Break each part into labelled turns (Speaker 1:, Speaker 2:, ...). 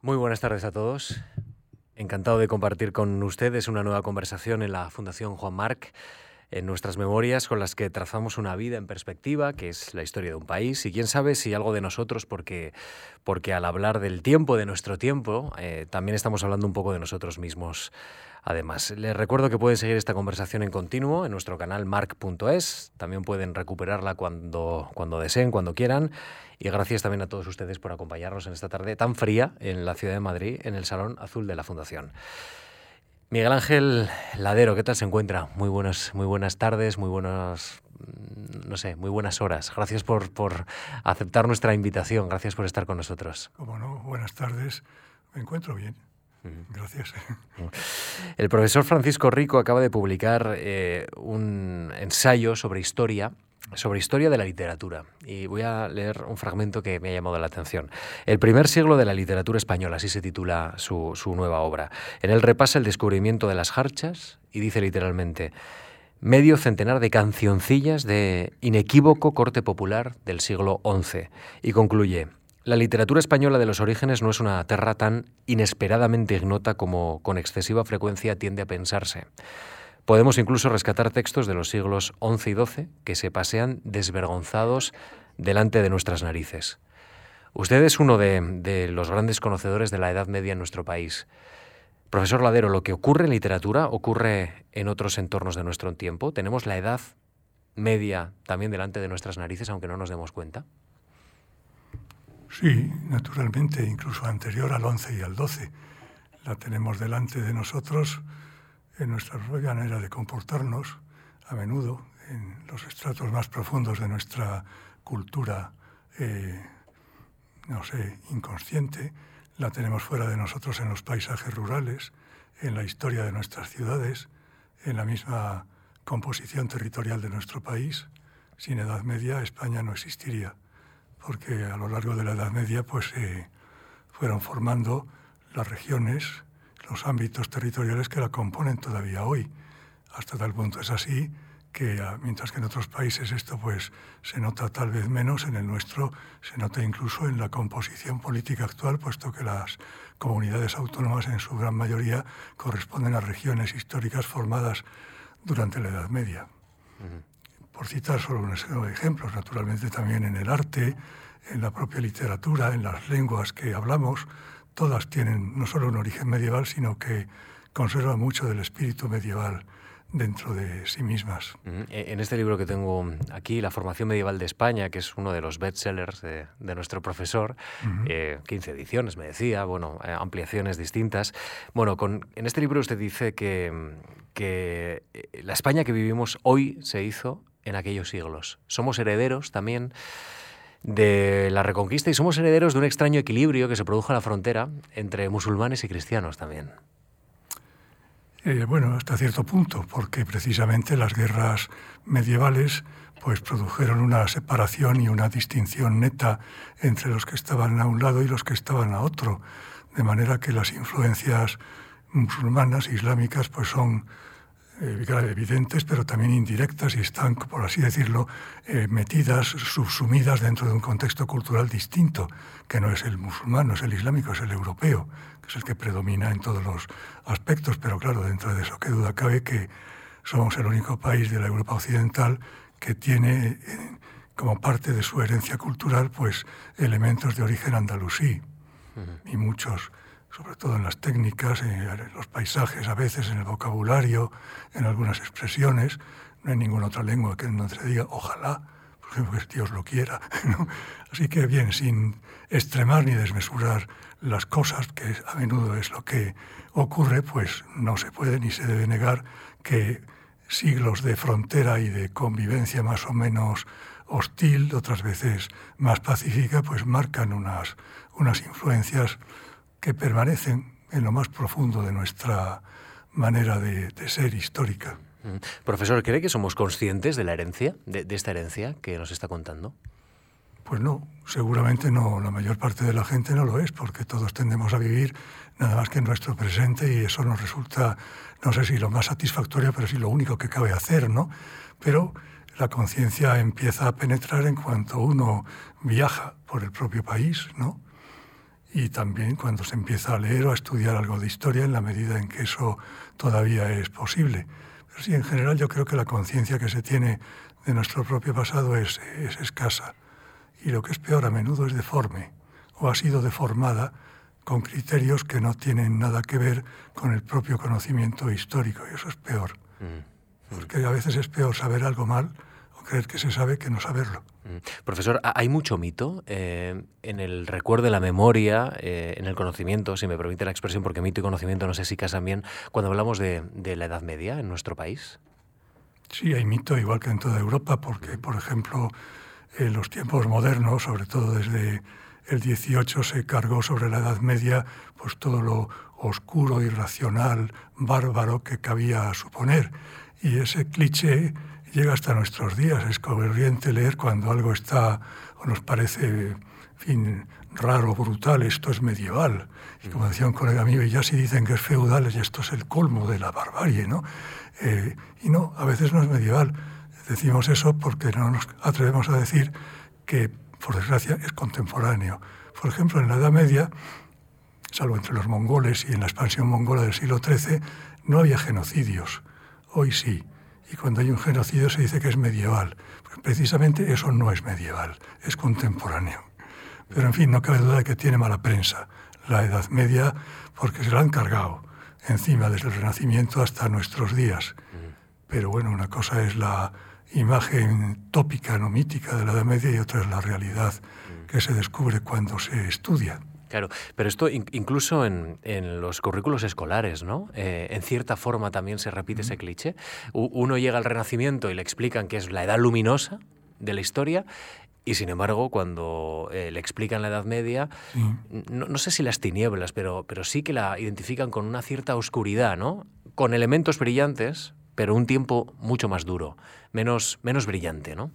Speaker 1: Muy buenas tardes a todos. Encantado de compartir con ustedes una nueva conversación en la Fundación Juan Marc, en nuestras memorias con las que trazamos una vida en perspectiva, que es la historia de un país, y quién sabe si algo de nosotros, porque, porque al hablar del tiempo, de nuestro tiempo, eh, también estamos hablando un poco de nosotros mismos. Además, les recuerdo que pueden seguir esta conversación en continuo en nuestro canal marc.es, también pueden recuperarla cuando, cuando deseen, cuando quieran, y gracias también a todos ustedes por acompañarnos en esta tarde tan fría en la ciudad de Madrid, en el Salón Azul de la Fundación. Miguel Ángel Ladero, ¿qué tal se encuentra? Muy buenas, muy buenas tardes, muy buenas, no sé, muy buenas horas. Gracias por, por aceptar nuestra invitación, gracias por estar con nosotros.
Speaker 2: Como no, buenas tardes. Me encuentro bien. Gracias.
Speaker 1: El profesor Francisco Rico acaba de publicar eh, un ensayo sobre historia sobre historia de la literatura. Y voy a leer un fragmento que me ha llamado la atención. El primer siglo de la literatura española, así se titula su, su nueva obra. En él repasa el descubrimiento de las jarchas y dice literalmente, medio centenar de cancioncillas de inequívoco corte popular del siglo XI. Y concluye, la literatura española de los orígenes no es una terra tan inesperadamente ignota como con excesiva frecuencia tiende a pensarse. Podemos incluso rescatar textos de los siglos XI y XII que se pasean desvergonzados delante de nuestras narices. Usted es uno de, los grandes conocedores de la Edad Media en nuestro país. Profesor Ladero, ¿lo que ocurre en literatura ocurre en otros entornos de nuestro tiempo? ¿Tenemos la Edad Media también delante de nuestras narices, aunque no nos demos cuenta?
Speaker 2: Sí, naturalmente, incluso anterior al 11 y al 12. La tenemos delante de nosotros en nuestra propia manera de comportarnos, a menudo en los estratos más profundos de nuestra cultura, eh, no sé, inconsciente, la tenemos fuera de nosotros en los paisajes rurales, en la historia de nuestras ciudades, en la misma composición territorial de nuestro país. Sin Edad Media España no existiría, porque a lo largo de la Edad Media pues fueron formando las regiones, los ámbitos territoriales que la componen todavía hoy. Hasta tal punto es así que ah, mientras que en otros países esto pues se nota tal vez menos, en el nuestro se nota incluso en la composición política actual, puesto que las comunidades autónomas en su gran mayoría corresponden a regiones históricas formadas durante la Edad Media. Por citar solo unos ejemplos, naturalmente también en el arte, en la propia literatura, en las lenguas que hablamos, todas tienen no solo un origen medieval, sino que conservan mucho del espíritu medieval dentro de sí mismas.
Speaker 1: E, en este libro que tengo aquí, La formación medieval de España, que es uno de los bestsellers de, de nuestro profesor, 15 eh, ediciones, me decía, bueno, eh, ampliaciones distintas. Bueno, con, en este libro usted dice que, que eh, la España que vivimos hoy se hizo en aquellos siglos. Somos herederos también de la Reconquista y somos herederos de un extraño equilibrio que se produjo en la frontera entre musulmanes y cristianos también.
Speaker 2: Eh, bueno, hasta cierto punto, porque precisamente las guerras medievales pues produjeron una separación y una distinción neta entre los que estaban a un lado y los que estaban a otro, de manera que las influencias musulmanas, islámicas, pues son evidentes, pero también indirectas y están, por así decirlo, eh, metidas, subsumidas dentro de un contexto cultural distinto, que no es el musulmán, no es el islámico, es el europeo, que es el que predomina en todos los aspectos, pero claro, dentro de eso, qué duda cabe que somos el único país de la Europa occidental que tiene eh, como parte de su herencia cultural pues elementos de origen andalusí y muchos sobre todo en las técnicas, en los paisajes, a veces en el vocabulario, en algunas expresiones. No hay ninguna otra lengua que no se diga ojalá, por ejemplo, que Dios lo quiera. Así que bien, sin extremar ni desmesurar las cosas, que a menudo es lo que ocurre, pues no se puede ni se debe negar que siglos de frontera y de convivencia más o menos hostil, otras veces más pacífica, pues marcan unas, unas influencias que permanecen en lo más profundo de nuestra manera de, ser histórica.
Speaker 1: Mm. Profesor, ¿cree que somos conscientes de la herencia, de, esta herencia que nos está contando?
Speaker 2: Pues no, seguramente no. La mayor parte de la gente no lo es, porque todos tendemos a vivir nada más que en nuestro presente y eso nos resulta, no sé si lo más satisfactorio, pero sí lo único que cabe hacer, ¿no? Pero la conciencia empieza a penetrar en cuanto uno viaja por el propio país, ¿no? Y también cuando se empieza a leer o a estudiar algo de historia en la medida en que eso todavía es posible. Pero sí, en general yo creo que la conciencia que se tiene de nuestro propio pasado es, es escasa y lo que es peor a menudo es deforme o ha sido deformada con criterios que no tienen nada que ver con el propio conocimiento histórico y eso es peor. Mm. Porque a veces es peor saber algo mal creer que se sabe que no saberlo.
Speaker 1: Mm. Profesor, ¿hay mucho mito eh, en el recuerdo de la memoria, eh, en el conocimiento, si me permite la expresión, porque mito y conocimiento no sé si casan bien, cuando hablamos de, la Edad Media en nuestro país?
Speaker 2: Sí, hay mito, igual que en toda Europa, porque, por ejemplo, en los tiempos modernos, sobre todo desde el 18, se cargó sobre la Edad Media pues todo lo oscuro, irracional, bárbaro que cabía suponer. Y ese cliché llega hasta nuestros días. Es corriente leer cuando algo está o nos parece, raro, brutal, esto es medieval. Y como decía un colega mío, ya si dicen que es feudal, esto es el colmo de la barbarie, ¿no? Eh, y no, a veces no es medieval. Decimos eso porque no nos atrevemos a decir que, por desgracia, es contemporáneo. Por ejemplo, en la Edad Media, salvo entre los mongoles y en la expansión mongola del siglo XIII, no había genocidios. Hoy sí y cuando hay un genocidio se dice que es medieval. Pues precisamente eso no es medieval, es contemporáneo. Pero en fin, no cabe duda de que tiene mala prensa la Edad Media porque se la han cargado encima desde el Renacimiento hasta nuestros días. Pero bueno, una cosa es la imagen tópica, no mítica de la Edad Media y otra es la realidad que se descubre cuando se estudia.
Speaker 1: Claro, pero esto incluso en, los currículos escolares, ¿no? Eh, en cierta forma también se repite ese cliché. uno llega al Renacimiento y le explican que es la edad luminosa de la historia y sin embargo, cuando eh, le explican la Edad Media, no, sé si las tinieblas, pero, pero sí que la identifican con una cierta oscuridad, ¿no? Con elementos brillantes, pero un tiempo mucho más duro, menos, menos brillante, ¿no?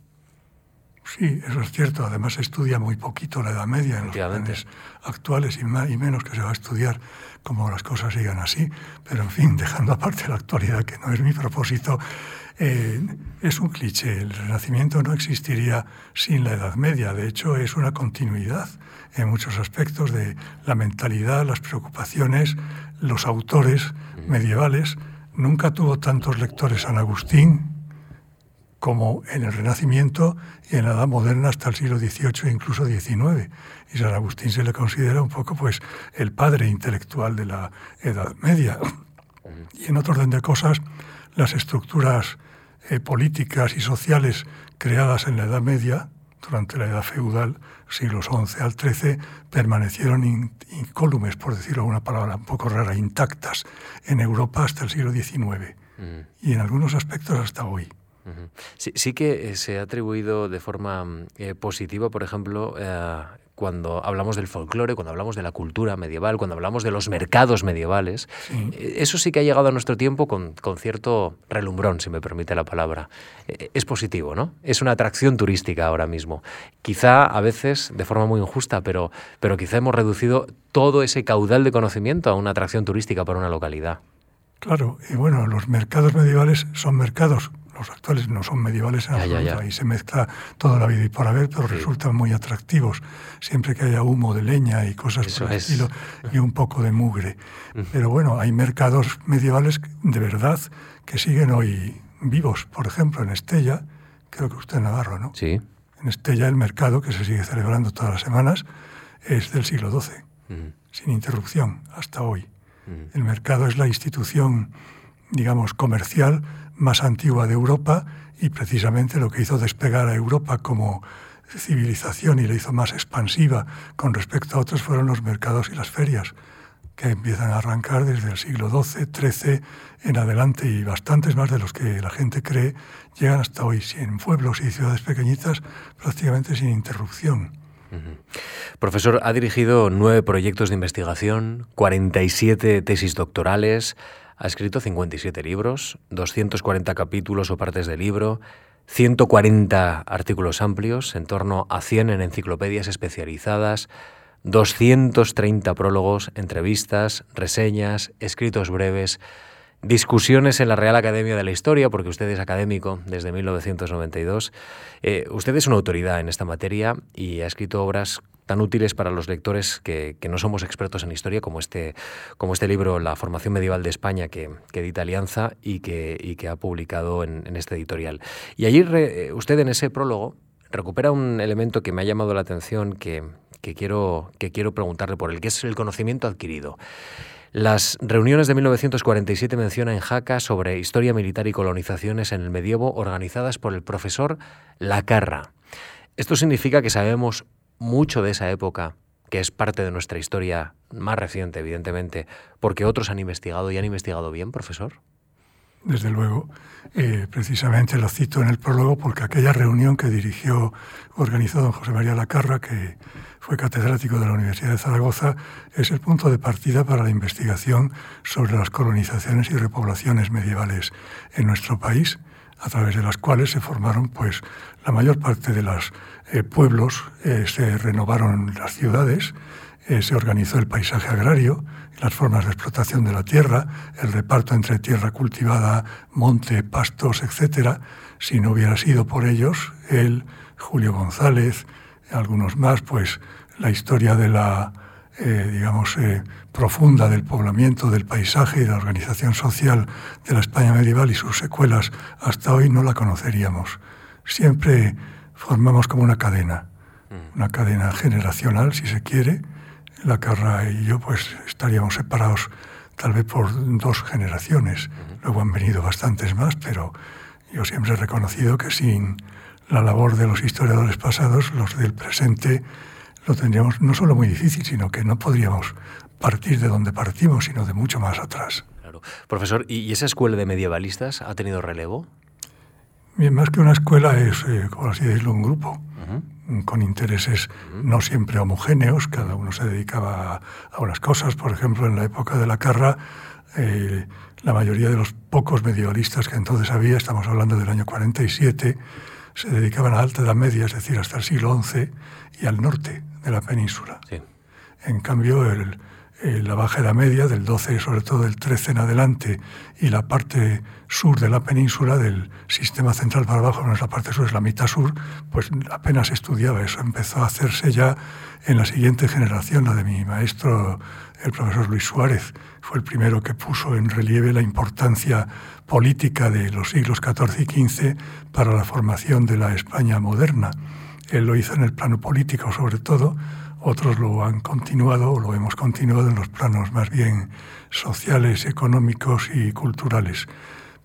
Speaker 2: Sí, eso es cierto. Además se estudia muy poquito la Edad Media en los planes actuales y, más, y, menos que se va a estudiar como las cosas sigan así. Pero en fin, dejando aparte la actualidad, que no es mi propósito, eh, es un cliché. El Renacimiento no existiría sin la Edad Media. De hecho, es una continuidad en muchos aspectos de la mentalidad, las preocupaciones, los autores medievales. Nunca tuvo tantos lectores San Agustín, como en el Renacimiento y en la Edad Moderna hasta el siglo XVIII e incluso XIX. Y San Agustín se le considera un poco pues, el padre intelectual de la Edad Media. Y en otro orden de cosas, las estructuras eh, políticas y sociales creadas en la Edad Media, durante la Edad Feudal, siglos XI al XIII, permanecieron incólumes, por decirlo una palabra un poco rara, intactas en Europa hasta el siglo XIX y en algunos aspectos hasta hoy.
Speaker 1: Sí, que eh, se ha atribuido de forma eh, positiva, por ejemplo, eh, cuando hablamos del folclore, cuando hablamos de la cultura medieval, cuando hablamos de los mercados medievales. Eso sí que ha llegado a nuestro tiempo con, cierto relumbrón, si me permite la palabra. Es positivo, ¿no? Es una atracción turística ahora mismo. Quizá a veces de forma muy injusta, pero, pero quizá hemos reducido todo ese caudal de conocimiento a una atracción turística para una localidad.
Speaker 2: Claro, y bueno, los mercados medievales son mercados los actuales no son medievales en absoluto, ahí se mezcla toda la vida y por haber, pero resultan muy atractivos, siempre que haya humo de leña y cosas por el estilo, y un poco de mugre. Pero bueno, hay mercados medievales de verdad que siguen hoy vivos. Por ejemplo, en Estella, creo que usted es Navarro, ¿no?
Speaker 1: Sí.
Speaker 2: En Estella el mercado, que se sigue celebrando todas las semanas, es del siglo XII, sin interrupción, hasta hoy. El mercado es la institución, digamos, comercial más antigua de Europa y precisamente lo que hizo despegar a Europa como civilización y la hizo más expansiva con respecto a otros fueron los mercados y las ferias, que empiezan a arrancar desde el siglo XII, XIII en adelante y bastantes más de los que la gente cree llegan hasta hoy, en pueblos y ciudades pequeñitas prácticamente sin interrupción.
Speaker 1: Profesor, ha dirigido nueve proyectos de investigación, 47 tesis doctorales, ha escrito 57 libros, 240 capítulos o partes de libro, 140 artículos amplios, en torno a 100 en enciclopedias especializadas, 230 prólogos, entrevistas, reseñas, escritos breves, discusiones en la Real Academia de la Historia, porque usted es académico desde 1992. Eh, usted es una autoridad en esta materia y ha escrito obras tan útiles para los lectores que, no somos expertos en historia, como este, como este libro, La formación medieval de España, que, edita Alianza y que, que ha publicado en, este editorial. Y allí usted en ese prólogo recupera un elemento que me ha llamado la atención, que, quiero, que quiero preguntarle por él, que es el conocimiento adquirido. Las reuniones de 1947 mencionan en Jaca sobre historia militar y colonizaciones en el medievo organizadas por el profesor Lacarra. Esto significa que sabemos mucho de esa época, que es parte de nuestra historia más reciente, evidentemente, porque otros han investigado y han investigado bien, profesor
Speaker 2: desde luego. Eh, precisamente lo cito en el prólogo porque aquella reunión que dirigió, organizó don José María Lacarra, que fue catedrático de la Universidad de Zaragoza, es el punto de partida para la investigación sobre las colonizaciones y repoblaciones medievales en nuestro país, a través de las cuales se formaron pues la mayor parte de los eh, pueblos, eh, se renovaron las ciudades, se organizó el paisaje agrario, las formas de explotación de la tierra, el reparto entre tierra cultivada, monte, pastos, etc., si no hubiera sido por ellos, él, Julio González, algunos más, pues la historia de la, eh, digamos, eh, profunda del poblamiento, del paisaje y de la organización social de la España medieval y sus secuelas hasta hoy no la conoceríamos. Siempre formamos como una cadena, mm. una cadena generacional, si se quiere, la Carra y yo pues estaríamos separados tal vez por dos generaciones. Luego han venido bastantes más, pero yo siempre he reconocido que sin la labor de los historiadores pasados, los del presente, lo tendríamos no solo muy difícil, sino que no podríamos partir de donde partimos, sino de mucho más atrás.
Speaker 1: Claro. Profesor, ¿y esa escuela de medievalistas ha tenido relevo?
Speaker 2: Bien, más que una escuela es, eh, como así decirlo, un grupo con intereses no siempre homogéneos, cada uno se dedicaba a, unas cosas. Por ejemplo, en la época de la Carra, eh, la mayoría de los pocos medievalistas que entonces había, estamos hablando del año 47, se dedicaban a la Alta Edad Media, es decir, hasta el siglo XI, y al norte de la península. En cambio, el, eh, la Baja Edad Media, del 12, sobre todo del 13 en adelante, y la parte sur de la península, del sistema central para abajo, no es la parte sur, es la mitad sur, pues apenas estudiaba eso. Empezó a hacerse ya en la siguiente generación, la de mi maestro, el profesor Luis Suárez. Fue el primero que puso en relieve la importancia política de los siglos XIV y XV para la formación de la España moderna. Él lo hizo en el plano político, sobre todo, otros lo han continuado o lo hemos continuado en los planos más bien sociales, económicos y culturales.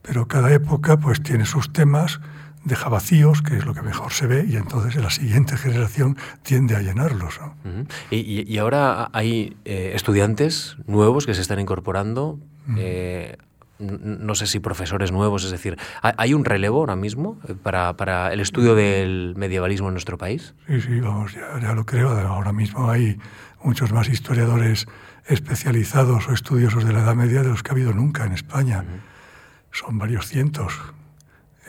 Speaker 2: Pero cada época pues tiene sus temas, deja vacíos, que es lo que mejor se ve, y entonces la siguiente generación tiende a llenarlos.
Speaker 1: y, ahora hay eh, estudiantes nuevos que se están incorporando no sé si profesores nuevos, es decir, ¿hay un relevo ahora mismo eh, para, el estudio del medievalismo en nuestro país?
Speaker 2: Sí, sí, vamos, ya, lo creo. Ahora mismo hay muchos más historiadores especializados o estudiosos de la Edad Media de los que ha habido nunca en España. Son varios cientos.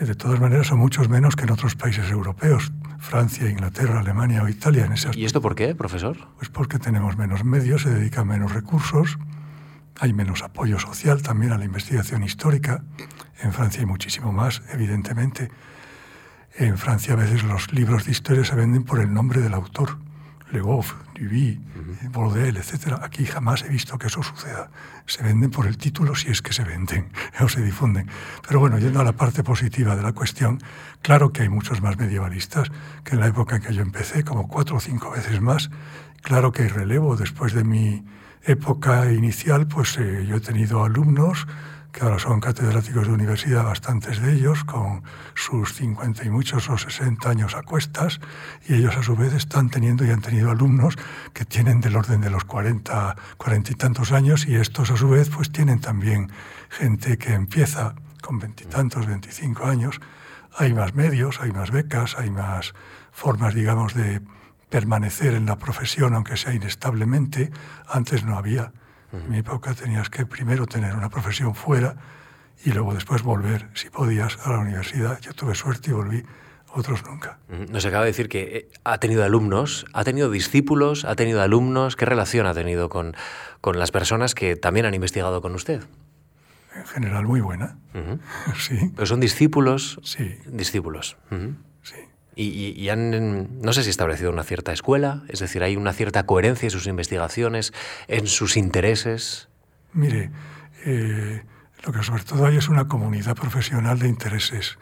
Speaker 2: Eh, de todas maneras, son muchos menos que en otros países europeos, Francia, Inglaterra, Alemania o Italia. En
Speaker 1: ¿Y esto por qué, profesor?
Speaker 2: Pues porque tenemos menos medios, se dedican menos recursos hay menos apoyo social también a la investigación histórica. En Francia hay muchísimo más, evidentemente. En Francia a veces los libros de historia se venden por el nombre del autor. Le Goff, Duby, uh etc. Aquí jamás he visto que eso suceda. Se venden por el título si es que se venden o se difunden. Pero bueno, yendo a la parte positiva de la cuestión, claro que hay muchos más medievalistas que en la época en que yo empecé, como cuatro o cinco veces más. Claro que hay relevo después de mi época inicial, pues eh, yo he tenido alumnos que ahora son catedráticos de universidad, bastantes de ellos, con sus 50 y muchos o 60 años a cuestas, y ellos a su vez están teniendo y han tenido alumnos que tienen del orden de los 40, 40 y tantos años, y estos a su vez pues tienen también gente que empieza con veintitantos, 25 años. Hay más medios, hay más becas, hay más formas, digamos, de permanecer en la profesión, aunque sea inestablemente, antes no había. En mi época tenías que primero tener una profesión fuera y luego después volver, si podías, a la universidad. Yo tuve suerte y volví, otros nunca.
Speaker 1: Nos acaba de decir que eh, ha tenido alumnos, ha tenido discípulos, ha tenido alumnos. ¿Qué relación ha tenido con, con las personas que también han investigado con usted?
Speaker 2: En general muy buena. Sí.
Speaker 1: ¿Pero son discípulos?
Speaker 2: Sí.
Speaker 1: Discípulos. Y, han, no sé si establecido una cierta escuela, es decir, hay una cierta coherencia en sus investigaciones, en sus intereses.
Speaker 2: Mire, eh, lo que sobre todo hay es una comunidad profesional de intereses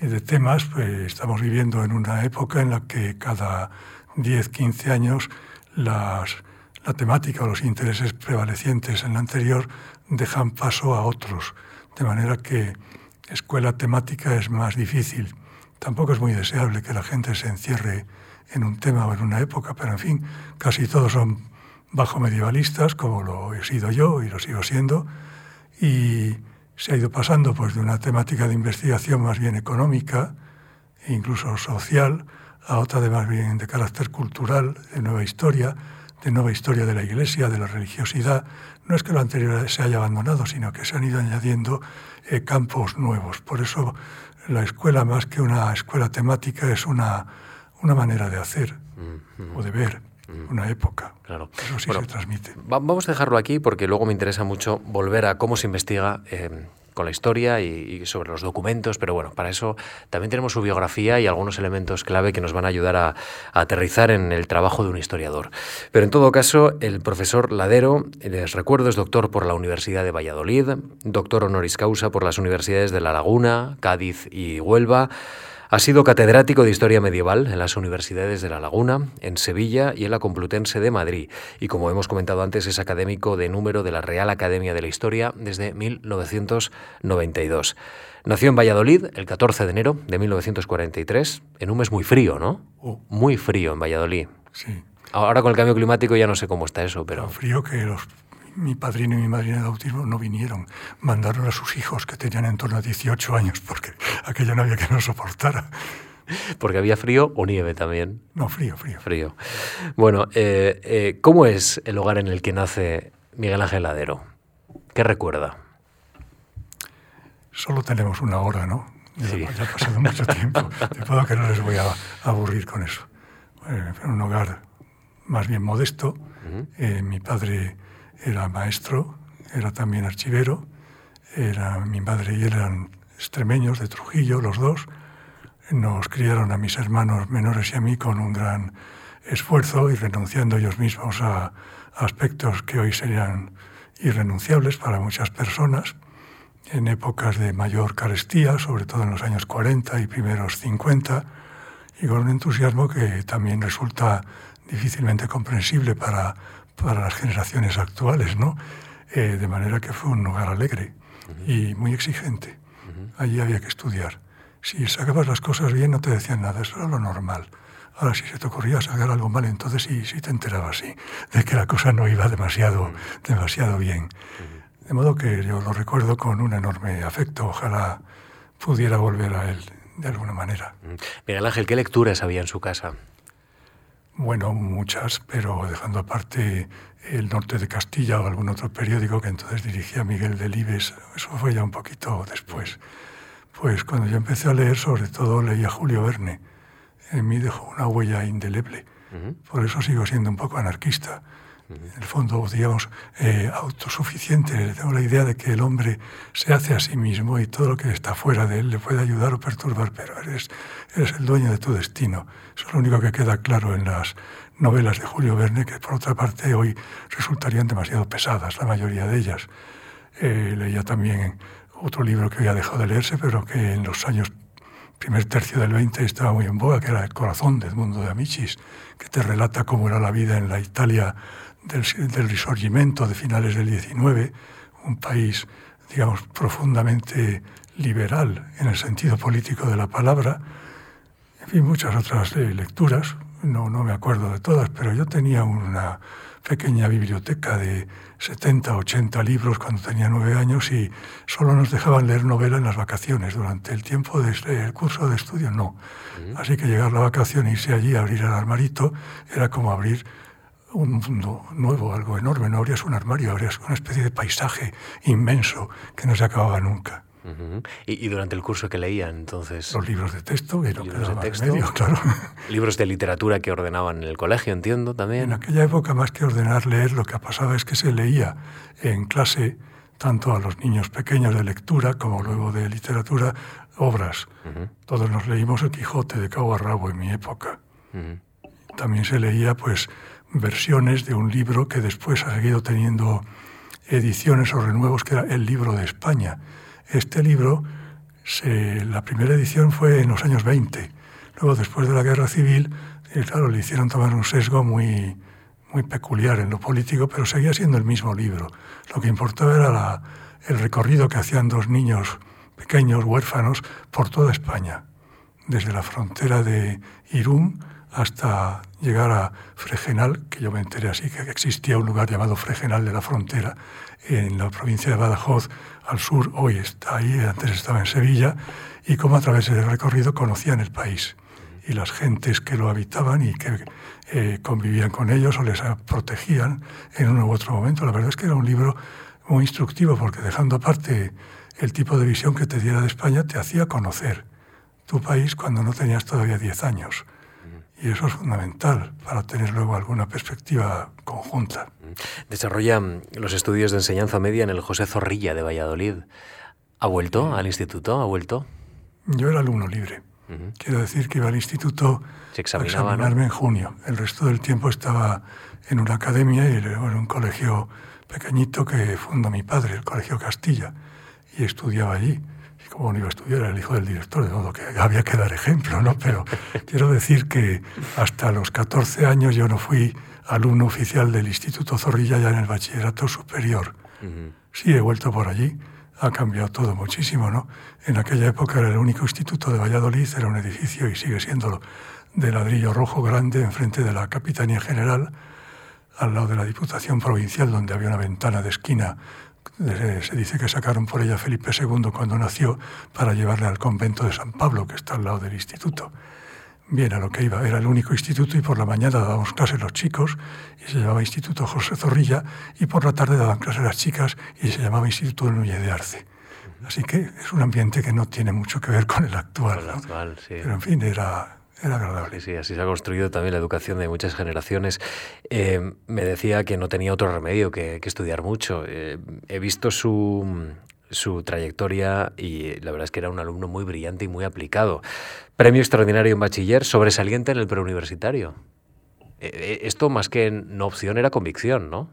Speaker 2: y de temas. Pues, estamos viviendo en una época en la que cada 10, 15 años las, la temática o los intereses prevalecientes en la anterior dejan paso a otros, de manera que escuela temática es más difícil. Tampoco es muy deseable que la gente se encierre en un tema o en una época, pero en fin, casi todos son bajo medievalistas, como lo he sido yo y lo sigo siendo, y se ha ido pasando pues, de una temática de investigación más bien económica incluso social a otra de más bien de carácter cultural, de nueva historia, de nueva historia de la Iglesia, de la religiosidad. No es que lo anterior se haya abandonado, sino que se han ido añadiendo eh, campos nuevos. Por eso la escuela, más que una escuela temática, es una, una manera de hacer o de ver una época. Claro. Eso sí se transmite.
Speaker 1: vamos a dejarlo aquí porque luego me interesa mucho volver a cómo se investiga. Eh, con la historia y, sobre los documentos, pero bueno, para eso también tenemos su biografía y algunos elementos clave que nos van a ayudar a, aterrizar en el trabajo de un historiador. Pero en todo caso, el profesor Ladero, les recuerdo, es doctor por la Universidad de Valladolid, doctor honoris causa por las universidades de La Laguna, Cádiz y Huelva. Ha sido catedrático de Historia Medieval en las universidades de La Laguna, en Sevilla y en la Complutense de Madrid. Y como hemos comentado antes, es académico de número de la Real Academia de la Historia desde 1992. Nació en Valladolid el 14 de enero de 1943, en un mes muy frío, ¿no? Oh. Muy frío en Valladolid.
Speaker 2: Sí.
Speaker 1: Ahora con el cambio climático ya no sé cómo está eso, pero...
Speaker 2: frío que los mi padrino y mi madrina de bautismo no vinieron. Mandaron a sus hijos, que tenían en torno a 18 años, porque aquello no había que no soportara.
Speaker 1: Porque había frío o nieve también.
Speaker 2: No, frío, frío.
Speaker 1: Frío. Bueno, eh, eh, ¿cómo es el hogar en el que nace Miguel Ángel Ladero? ¿Qué recuerda?
Speaker 2: Solo tenemos una hora, ¿no? Ya, ha pasado mucho tiempo. De modo que no les voy a, aburrir con eso. Eh, un hogar más bien modesto. mi padre era maestro, era también archivero, era, mi madre y eran extremeños de Trujillo, los dos. Nos criaron a mis hermanos menores y a mí con un gran esfuerzo y renunciando ellos mismos a aspectos que hoy serían irrenunciables para muchas personas en épocas de mayor carestía, sobre todo en los años 40 y primeros 50, y con un entusiasmo que también resulta difícilmente comprensible para para las generaciones actuales, ¿no? Eh, de manera que fue un hogar alegre y muy exigente. Allí había que estudiar. Si sacabas las cosas bien no te decían nada, eso era lo normal. Ahora, si se te ocurría sacar algo mal, entonces sí, sí te enterabas, sí, de que la cosa no iba demasiado, demasiado bien. De modo que yo lo recuerdo con un enorme afecto. Ojalá pudiera volver a él de alguna manera.
Speaker 1: Miguel Ángel, ¿qué lecturas había en su casa?
Speaker 2: Bueno, muchas, pero dejando aparte el norte de Castilla o algún otro periódico que entonces dirigía Miguel Delibes, eso fue ya un poquito después. Pues cuando yo empecé a leer, sobre todo leía Julio Verne. En mí dejó una huella indeleble. Por eso sigo siendo un poco anarquista en el fondo, digamos, eh, autosuficiente. Tengo la idea de que el hombre se hace a sí mismo y todo lo que está fuera de él le puede ayudar o perturbar, pero eres, eres el dueño de tu destino. Eso es lo único que queda claro en las novelas de Julio Verne, que por otra parte hoy resultarían demasiado pesadas, la mayoría de ellas. Eh, leía también otro libro que hoy ha dejado de leerse, pero que en los años primer tercio del 20 estaba muy en boga, que era El corazón de Edmundo de Amicis, que te relata cómo era la vida en la Italia del, del Risorgimento de finales del 19, un país, digamos, profundamente liberal en el sentido político de la palabra, en fin, muchas otras eh, lecturas, no, no me acuerdo de todas, pero yo tenía una pequeña biblioteca de 70, 80 libros cuando tenía nueve años y solo nos dejaban leer novela en las vacaciones. Durante el tiempo del curso de estudio, no. Así que llegar la vacación, irse allí a abrir el armarito, era como abrir un mundo nuevo, algo enorme. No habrías un armario, habrías una especie de paisaje inmenso que no se acababa nunca.
Speaker 1: ¿Y, durante el curso que leía entonces?
Speaker 2: Los libros de texto, que no libros de texto, medio, claro.
Speaker 1: Libros de literatura que ordenaban en el colegio, entiendo también.
Speaker 2: En aquella época, más que ordenar leer, lo que pasaba es que se leía en clase tanto a los niños pequeños de lectura como luego de literatura, obras. Todos nos leímos El Quijote de Cabo a Rabo en mi época. También se leía pues versiones de un libro que después ha seguido teniendo ediciones o renuevos, que era El Libro de España. Este libro, la primera edición fue en los años 20. Luego, después de la Guerra Civil, eh, claro, le hicieron tomar un sesgo muy, muy peculiar en lo político, pero seguía siendo el mismo libro. Lo que importaba era el recorrido que hacían dos niños pequeños, huérfanos, por toda España, desde la frontera de Irún hasta llegar a Fregenal, que yo me enteré así, que existía un lugar llamado Fregenal de la Frontera, en la provincia de Badajoz, al sur, hoy está ahí, antes estaba en Sevilla, y cómo a través del recorrido conocían el país y las gentes que lo habitaban y que eh, convivían con ellos o les protegían en uno u otro momento. La verdad es que era un libro muy instructivo porque dejando aparte el tipo de visión que te diera de España, te hacía conocer tu país cuando no tenías todavía 10 años. Y eso es fundamental para tener luego alguna perspectiva conjunta.
Speaker 1: Desarrolla los estudios de enseñanza media en el José Zorrilla de Valladolid. ¿Ha vuelto al instituto? ¿Ha vuelto?
Speaker 2: Yo era alumno libre. Quiero decir que iba al instituto
Speaker 1: a
Speaker 2: examinarme en junio. El resto del tiempo estaba en una academia y en un colegio pequeñito que fundó mi padre, el Colegio Castilla, y estudiaba allí. Como a estudiar, era el hijo del director, de modo que había que dar ejemplo, ¿no? Pero quiero decir que hasta los 14 años yo no fui alumno oficial del Instituto Zorrilla ya en el bachillerato superior. Sí, he vuelto por allí ha cambiado todo muchísimo, ¿no? En aquella época era el único instituto de Valladolid, era un edificio y sigue siéndolo, de ladrillo rojo grande enfrente de la Capitanía General, al lado de la Diputación Provincial, donde había una ventana de esquina. Se dice que sacaron por ella Felipe II cuando nació para llevarle al convento de San Pablo, que está al lado del instituto. Bien, a lo que iba, era el único instituto y por la mañana dábamos clases los chicos y se llamaba Instituto José Zorrilla y por la tarde daban clases las chicas y se llamaba Instituto Núñez de Arce. Así que es un ambiente que no tiene mucho que ver con el actual. Pero en fin, era, era agradable.
Speaker 1: Sí, así se ha construido también la educación de muchas generaciones. Eh, me decía que no tenía otro remedio que, estudiar mucho. Eh, he visto su, su trayectoria y la verdad es que era un alumno muy brillante y muy aplicado. Premio extraordinario en bachiller, sobresaliente en el preuniversitario. E, e, esto más que no opción era convicción, ¿no?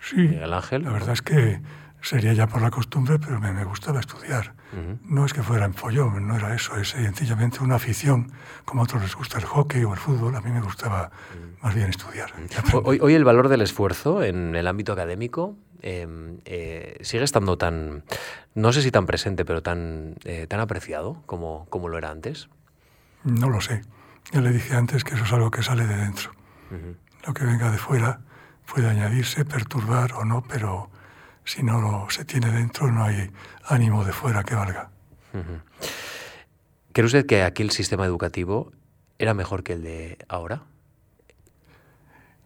Speaker 2: Sí. Miguel Ángel. La verdad es que sería ya por la costumbre, pero me, me gustaba estudiar. No es que fuera en follón, no era eso, es sencillamente una afición. Como a otros les gusta el hockey o el fútbol, a mí me gustaba más bien estudiar.
Speaker 1: Hoy, hoy el valor del esfuerzo en el ámbito académico Em, eh, sigue estando tan, no sé si tan presente, pero tan, eh, tan apreciado como, como lo era antes?
Speaker 2: No lo sé. Ya le dije antes que eso es algo que sale de dentro. Lo que venga de fuera puede añadirse, perturbar o no, pero si no lo, se tiene dentro no hay ánimo de fuera que valga.
Speaker 1: ¿Cree usted que aquí el sistema educativo era mejor que el de ahora?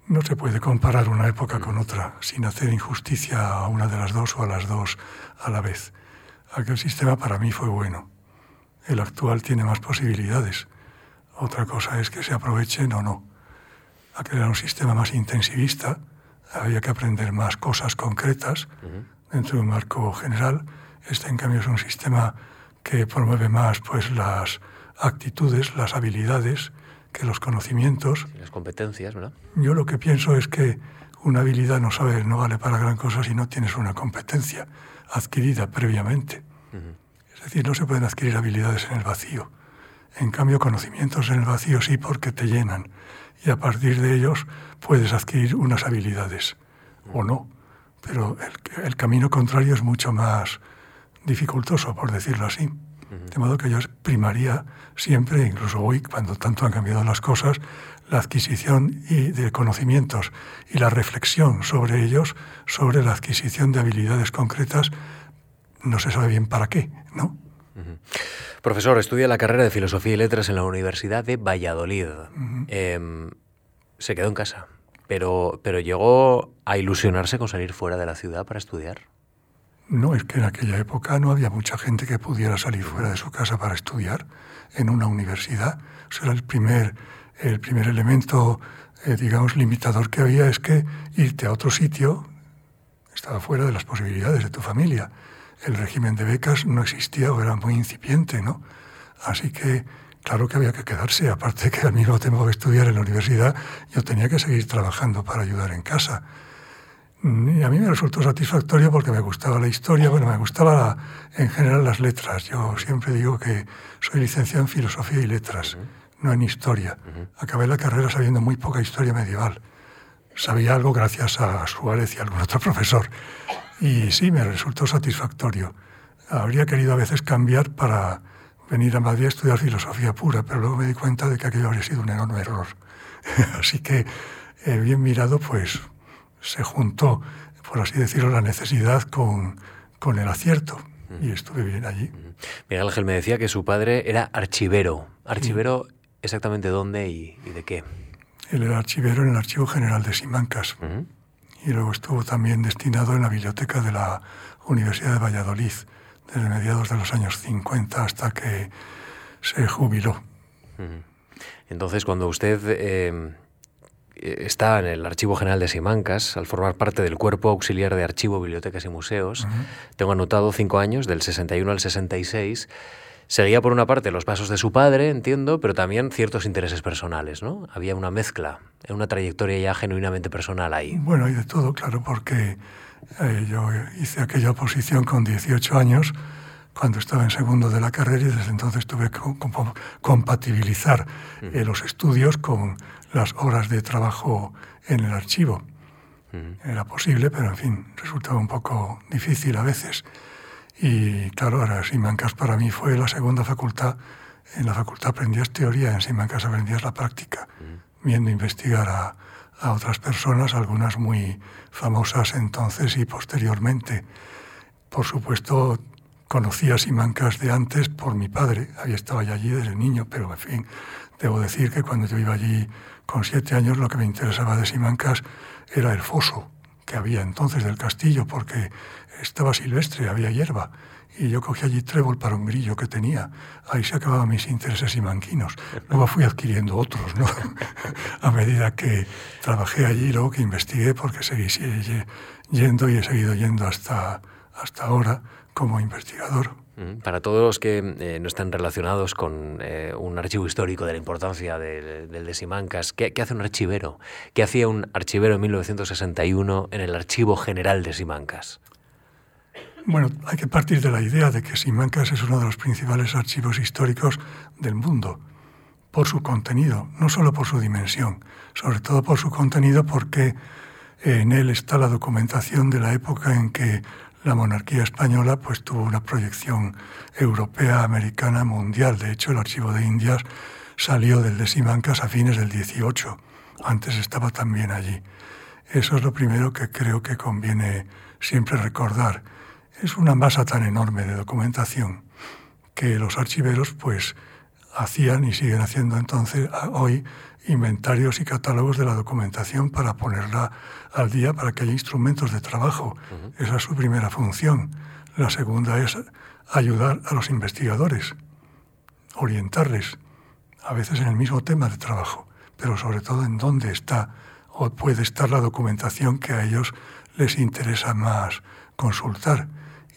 Speaker 2: No se puede comparar una época con otra sin hacer injusticia a una de las dos o a las dos a la vez. Aquel sistema para mí fue bueno. El actual tiene más posibilidades. Otra cosa es que se aprovechen o no. Aquel era un sistema más intensivista, había que aprender más cosas concretas dentro de un marco general. Este, en cambio, es un sistema que promueve más pues, las actitudes, las habilidades, que los conocimientos.
Speaker 1: las competencias, ¿verdad?
Speaker 2: Yo lo que pienso es que una habilidad no, sabe, no vale para gran cosa si no tienes una competencia adquirida previamente. Es decir, no se pueden adquirir habilidades en el vacío. En cambio, conocimientos en el vacío sí porque te llenan. Y a partir de ellos puedes adquirir unas habilidades o no. Pero el, el camino contrario es mucho más dificultoso, por decirlo así. De modo que yo primaría siempre, incluso hoy, cuando tanto han cambiado las cosas, la adquisición y de conocimientos y la reflexión sobre ellos, sobre la adquisición de habilidades concretas, no se sabe bien para qué, ¿no?
Speaker 1: Profesor, estudia la carrera de Filosofía y Letras en la Universidad de Valladolid. Em, se quedó en casa, pero, pero llegó a ilusionarse con salir fuera de la ciudad para estudiar.
Speaker 2: No, es que en aquella época no había mucha gente que pudiera salir fuera de su casa para estudiar en una universidad. O era el primer, el primer elemento, eh, digamos, limitador que había es que irte a otro sitio estaba fuera de las posibilidades de tu familia. El régimen de becas no existía o era muy incipiente, ¿no? Así que claro que había que quedarse, aparte que al mismo tiempo que estudiar en la universidad, yo tenía que seguir trabajando para ayudar en casa. Y a mí me resultó satisfactorio porque me gustaba la historia, bueno, me gustaba en general las letras. Yo siempre digo que soy licenciado en filosofía y letras, no en historia. Acabé la carrera sabiendo muy poca historia medieval. Sabía algo gracias a Suárez y a algún otro profesor. Y sí, me resultó satisfactorio. Habría querido a veces cambiar para venir a Madrid a estudiar filosofía pura, pero luego me di cuenta de que aquello habría sido un enorme error. Así que, eh, bien mirado, pues se juntó, por así decirlo, la necesidad con, con el acierto y estuve bien allí.
Speaker 1: Miguel Ángel me decía que su padre era archivero. ¿Archivero exactamente dónde y, de qué?
Speaker 2: Él era archivero en el Archivo General de Simancas y luego estuvo también destinado en la biblioteca de la Universidad de Valladolid desde mediados de los años 50 hasta que se jubiló.
Speaker 1: Entonces, cuando usted eh, está en el Archivo General de Simancas, al formar parte del Cuerpo Auxiliar de Archivo, Bibliotecas y Museos. Tengo anotado cinco años, del 61 al 66. Seguía por una parte los pasos de su padre, entiendo, pero también ciertos intereses personales, ¿no? Había una mezcla, una trayectoria ya genuinamente personal ahí.
Speaker 2: Bueno, y de todo, claro, porque eh, yo hice aquella oposición con 18 años cuando estaba en segundo de la carrera y desde entonces tuve que compatibilizar eh, los estudios con las horas de trabajo en el archivo. Era posible, pero en fin, resultaba un poco difícil a veces. Y claro, ahora Simancas para mí fue la segunda facultad. En la facultad aprendías teoría, en Simancas aprendías la práctica, viendo investigar a, a otras personas, algunas muy famosas entonces y posteriormente. Por supuesto, conocía Simancas de antes por mi padre, había estado allí desde niño, pero en fin, debo decir que cuando yo iba allí con siete años lo que me interesaba de Simancas era el foso que había entonces del castillo, porque estaba silvestre, había hierba, y yo cogí allí trébol para un grillo que tenía. Ahí se acababan mis intereses simanquinos. Luego fui adquiriendo otros, ¿no? A medida que trabajé allí, luego que investigué, porque seguí yendo y he seguido yendo hasta, hasta ahora como investigador.
Speaker 1: Para todos los que eh, no están relacionados con eh, un archivo histórico de la importancia del de Simancas, ¿qué, hace un archivero? ¿Qué hacía un archivero en 1961 en el Archivo General de Simancas?
Speaker 2: Bueno, hay que partir de la idea de que Simancas es uno de los principales archivos históricos del mundo, por su contenido, no solo por su dimensión, sobre todo por su contenido porque en él está la documentación de la época en que la monarquía española pues tuvo una proyección europea, americana, mundial. De hecho, el Archivo de Indias salió del de Simancas a fines del 18. Antes estaba también allí. Eso es lo primero que creo que conviene siempre recordar. Es una masa tan enorme de documentación que los archiveros pues hacían y siguen haciendo entonces hoy inventarios y catálogos de la documentación para ponerla al día para que haya instrumentos de trabajo. Esa es su primera función. La segunda es ayudar a los investigadores, orientarles, a veces en el mismo tema de trabajo, pero sobre todo en dónde está o puede estar la documentación que a ellos les interesa más consultar.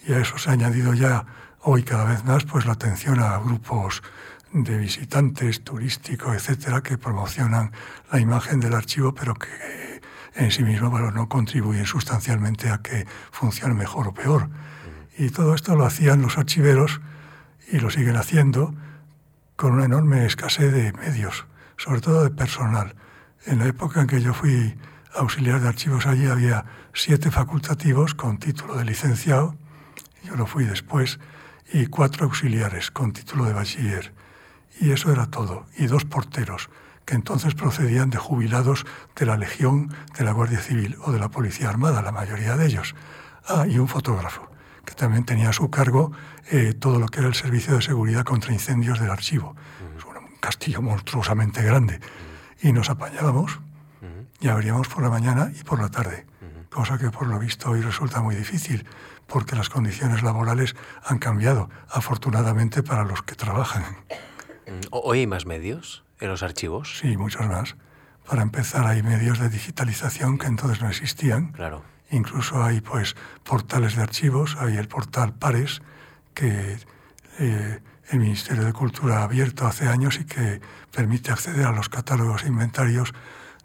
Speaker 2: Y a eso se ha añadido ya hoy cada vez más pues la atención a grupos de visitantes turísticos, etcétera, que promocionan la imagen del archivo, pero que en sí mismo bueno, no contribuyen sustancialmente a que funcione mejor o peor. Y todo esto lo hacían los archiveros y lo siguen haciendo con una enorme escasez de medios, sobre todo de personal. En la época en que yo fui auxiliar de archivos allí había siete facultativos con título de licenciado, yo lo fui después, y cuatro auxiliares con título de bachiller. Y eso era todo. Y dos porteros, que entonces procedían de jubilados de la Legión, de la Guardia Civil o de la Policía Armada, la mayoría de ellos. Ah, y un fotógrafo, que también tenía a su cargo eh, todo lo que era el servicio de seguridad contra incendios del archivo. Es un castillo monstruosamente grande. Y nos apañábamos y abríamos por la mañana y por la tarde, cosa que por lo visto hoy resulta muy difícil, porque las condiciones laborales han cambiado, afortunadamente para los que trabajan.
Speaker 1: Mm, ¿Hoy hay más medios en los archivos?
Speaker 2: Sí, muchos más. Para empezar, hay medios de digitalización que entonces no existían.
Speaker 1: Claro.
Speaker 2: Incluso hay pues portales de archivos, hay el portal Pares, que eh, el Ministerio de Cultura ha abierto hace años y que permite acceder a los catálogos e inventarios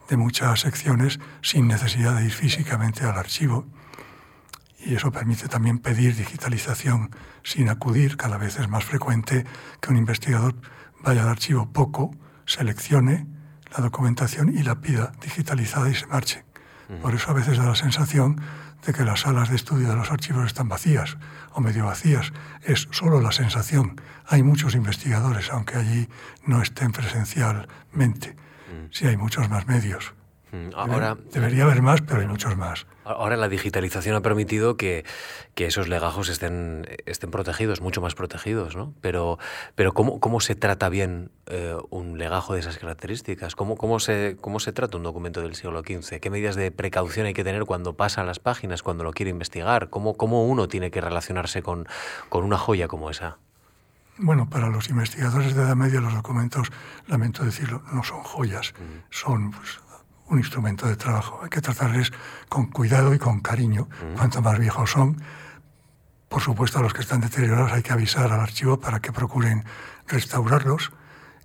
Speaker 2: de muchas secciones sin necesidad de ir físicamente al archivo. Y eso permite también pedir digitalización sin acudir. Cada vez es más frecuente que un investigador vaya al archivo poco, seleccione la documentación y la pida digitalizada y se marche. Por eso a veces da la sensación de que las salas de estudio de los archivos están vacías o medio vacías. Es solo la sensación. Hay muchos investigadores, aunque allí no estén presencialmente. Sí hay muchos más medios.
Speaker 1: Mm, ahora,
Speaker 2: Debería haber más, pero hay muchos más.
Speaker 1: Ahora la digitalización ha permitido que, que esos legajos estén, estén protegidos, mucho más protegidos, ¿no? Pero, pero ¿cómo, cómo se trata bien eh, un legajo de esas características? ¿Cómo, cómo, se, ¿Cómo se trata un documento del siglo XV? ¿Qué medidas de precaución hay que tener cuando pasa las páginas, cuando lo quiere investigar? ¿Cómo, cómo uno tiene que relacionarse con, con una joya como esa?
Speaker 2: Bueno, para los investigadores de Edad Media los documentos, lamento decirlo, no son joyas, mm. son pues, un instrumento de trabajo. Hay que tratarles con cuidado y con cariño. Cuanto más viejos son, por supuesto a los que están deteriorados hay que avisar al archivo para que procuren restaurarlos.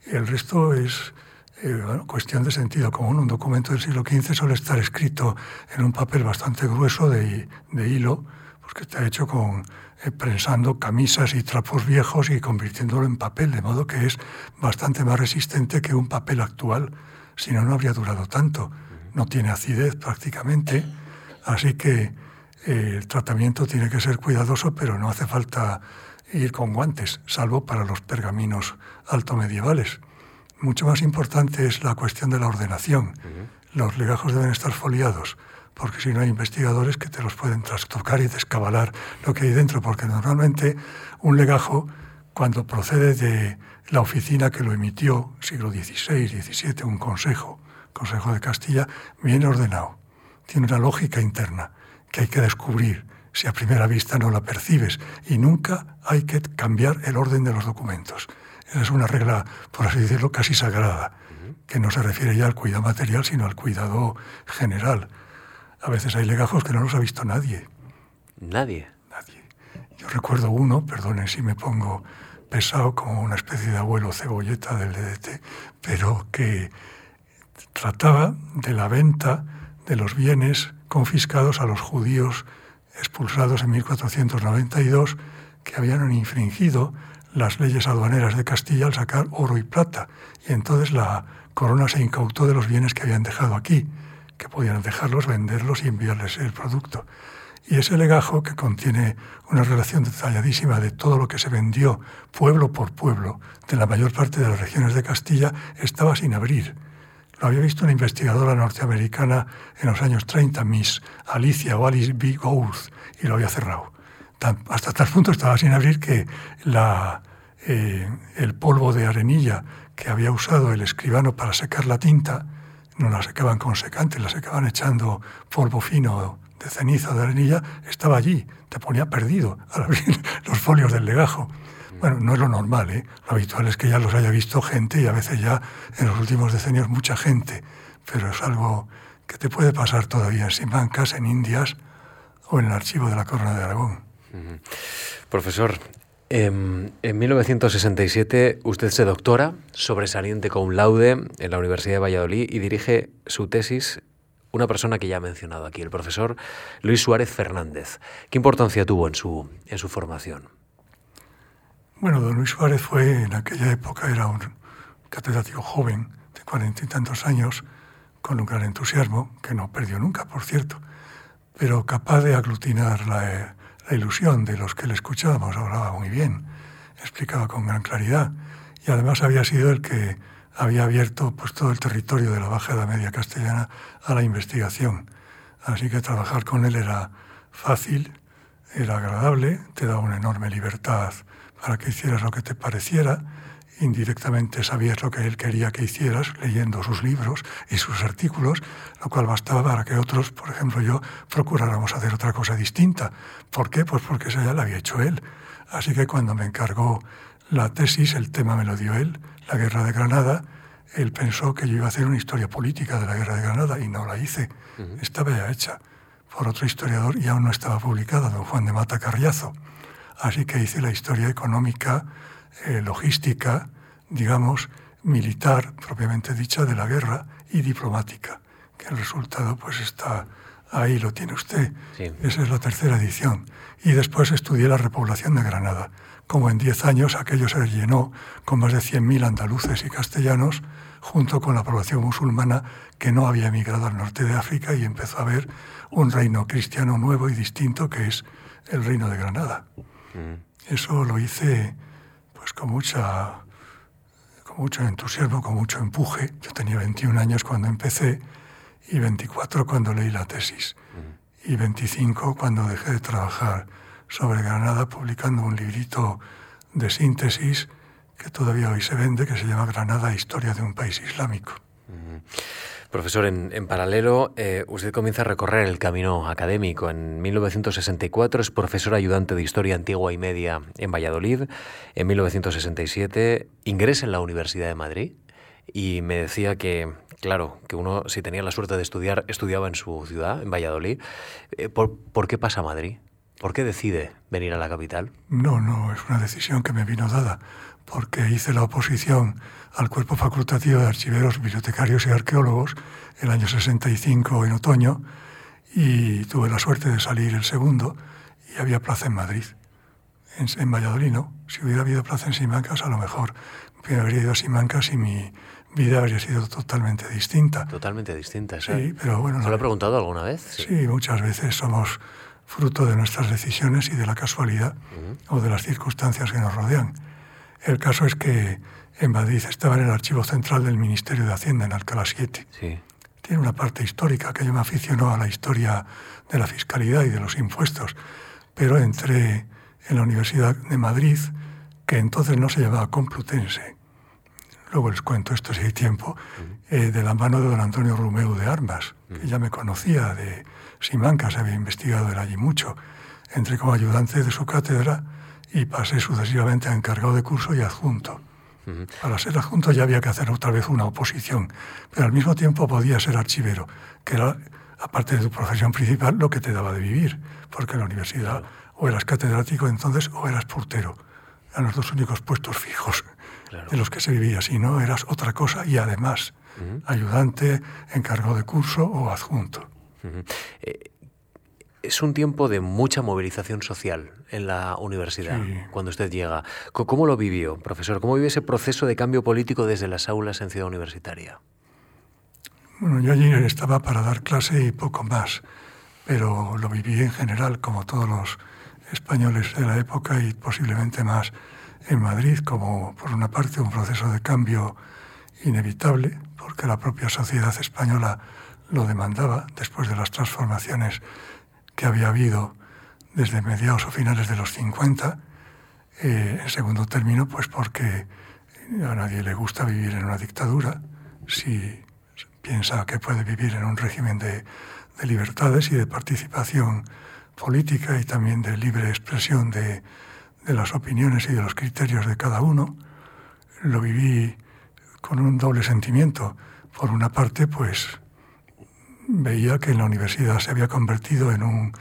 Speaker 2: Y el resto es eh, cuestión de sentido común. Un documento del siglo XV suele estar escrito en un papel bastante grueso de, de hilo, pues que está hecho con eh, prensando camisas y trapos viejos y convirtiéndolo en papel, de modo que es bastante más resistente que un papel actual si no, no habría durado tanto. No tiene acidez prácticamente, así que eh, el tratamiento tiene que ser cuidadoso, pero no hace falta ir con guantes, salvo para los pergaminos alto medievales. Mucho más importante es la cuestión de la ordenación. Los legajos deben estar foliados, porque si no hay investigadores que te los pueden trastocar y descabalar lo que hay dentro, porque normalmente un legajo, cuando procede de la oficina que lo emitió, siglo XVI, XVII, un consejo, Consejo de Castilla, bien ordenado. Tiene una lógica interna que hay que descubrir si a primera vista no la percibes y nunca hay que cambiar el orden de los documentos. Esa es una regla, por así decirlo, casi sagrada, que no se refiere ya al cuidado material, sino al cuidado general. A veces hay legajos que no los ha visto nadie.
Speaker 1: Nadie.
Speaker 2: Nadie. Yo recuerdo uno, perdonen si me pongo pesado como una especie de abuelo cebolleta del DDT, pero que trataba de la venta de los bienes confiscados a los judíos expulsados en 1492 que habían infringido las leyes aduaneras de Castilla al sacar oro y plata. Y entonces la corona se incautó de los bienes que habían dejado aquí, que podían dejarlos, venderlos y enviarles el producto. Y ese legajo, que contiene una relación detalladísima de todo lo que se vendió pueblo por pueblo de la mayor parte de las regiones de Castilla, estaba sin abrir. Lo había visto una investigadora norteamericana en los años 30, Miss Alicia Alice B. Gould, y lo había cerrado. hasta tal punto estaba sin abrir que eh, el polvo de arenilla que había usado el escribano para secar la tinta, no la secaban con secante, la secaban echando polvo fino de ceniza, de arenilla, estaba allí, te ponía perdido al abrir los folios del legajo. Bueno, no es lo normal, ¿eh? lo habitual es que ya los haya visto gente y a veces ya en los últimos decenios mucha gente, pero es algo que te puede pasar todavía en Simancas, en Indias o en el archivo de la Corona de Aragón.
Speaker 1: Profesor, em, en 1967 usted se doctora, sobresaliente con laude en la Universidad de Valladolid y dirige su tesis una persona que ya ha mencionado aquí, el profesor Luis Suárez Fernández. ¿Qué importancia tuvo en su, en su formación?
Speaker 2: Bueno, don Luis Suárez fue, en aquella época, era un catedrático joven, de cuarenta y tantos años, con un gran entusiasmo, que no perdió nunca, por cierto, pero capaz de aglutinar la, la ilusión de los que le escuchábamos. Hablaba muy bien, explicaba con gran claridad, y además había sido el que había abierto pues, todo el territorio de la Baja Edad Media castellana a la investigación. Así que trabajar con él era fácil, era agradable, te daba una enorme libertad para que hicieras lo que te pareciera, indirectamente sabías lo que él quería que hicieras leyendo sus libros y sus artículos, lo cual bastaba para que otros, por ejemplo yo, procuráramos hacer otra cosa distinta. ¿Por qué? Pues porque eso ya lo había hecho él. Así que cuando me encargó la tesis, el tema me lo dio él, la guerra de Granada, él pensó que yo iba a hacer una historia política de la guerra de Granada y no la hice. Estaba ya hecha. por otro historiador y aún no estaba publicada, don Juan de Mata Carriazo. Así que hice la historia económica, eh, logística, digamos, militar, propiamente dicha, de la guerra y diplomática, que el resultado pues está ahí, lo tiene usted. Esa es la tercera edición. Y después estudié la repoblación de Granada. Como en diez años aquello se llenó con más de 100.000 andaluces y castellanos, junto con la población musulmana que no había emigrado al norte de África y empezó a haber un reino cristiano nuevo y distinto que es el reino de Granada. Mm. Eso lo hice pues con mucha con mucho entusiasmo, con mucho empuje. Yo tenía 21 años cuando empecé y 24 cuando leí la tesis mm. y 25 cuando dejé de trabajar sobre Granada publicando un librito de síntesis que todavía hoy se vende, que se llama Granada, Historia de un País Islámico.
Speaker 1: Profesor, en, paralelo, eh, usted comienza a recorrer el camino académico. En 1964 es profesor ayudante de Historia Antigua y Media en Valladolid. En 1967 ingresa en la Universidad de Madrid y me decía que, claro, que uno si tenía la suerte de estudiar, estudiaba en su ciudad, en Valladolid. Eh, ¿Por, ¿Por qué pasa a Madrid? ¿Por qué decide venir a la capital?
Speaker 2: No, no, es una decisión que me vino dada porque hice la oposición al cuerpo facultativo de archiveros, bibliotecarios y arqueólogos el año 65 en otoño y tuve la suerte de salir el segundo y había plaza en Madrid. En, Valladolid no. Si hubiera habido plaza en Simancas, a lo mejor me habría ido a Simancas y mi vida habría sido totalmente distinta.
Speaker 1: Totalmente distinta,
Speaker 2: sí. pero bueno.
Speaker 1: ¿Se lo ha preguntado alguna vez?
Speaker 2: Sí. muchas veces somos fruto de nuestras decisiones y de la casualidad o de las circunstancias que nos rodean. El caso es que en Madrid estaba en el archivo central del Ministerio de Hacienda, en Alcalá 7. Tiene una parte histórica que yo me aficionó a la historia de la fiscalidad y de los impuestos, pero entré en la Universidad de Madrid, que entonces no se llamaba Complutense. Luego les cuento esto si hay tiempo, eh, de la mano de don Antonio Rumeu de Armas, que ya me conocía de Simancas, había investigado él allí mucho. Entré como ayudante de su cátedra y pasé sucesivamente a encargado de curso y adjunto. Para ser adjunto ya había que hacer otra vez una oposición, pero al mismo tiempo podía ser archivero, que era, aparte de tu profesión principal, lo que te daba de vivir, porque en la universidad o eras catedrático entonces o eras portero. Eran los dos únicos puestos fijos en los que se vivía, si no eras otra cosa y además ayudante, encargado de curso o adjunto
Speaker 1: es un tiempo de mucha movilización social en la universidad, cuando usted llega. ¿Cómo lo vivió, profesor? ¿Cómo vive ese proceso de cambio político desde las aulas en Ciudad Universitaria?
Speaker 2: Bueno, yo allí estaba para dar clase y poco más, pero lo viví en general, como todos los españoles de la época y posiblemente más en Madrid, como por una parte un proceso de cambio inevitable, porque la propia sociedad española lo demandaba después de las transformaciones que había habido desde mediados o finales de los 50. Eh, en segundo término, pues porque a nadie le gusta vivir en una dictadura si piensa que puede vivir en un régimen de, de libertades y de participación política y también de libre expresión de las opiniones y de los criterios de cada uno. Lo viví con un doble sentimiento. Por una parte, pues veía que en la universidad se había convertido en un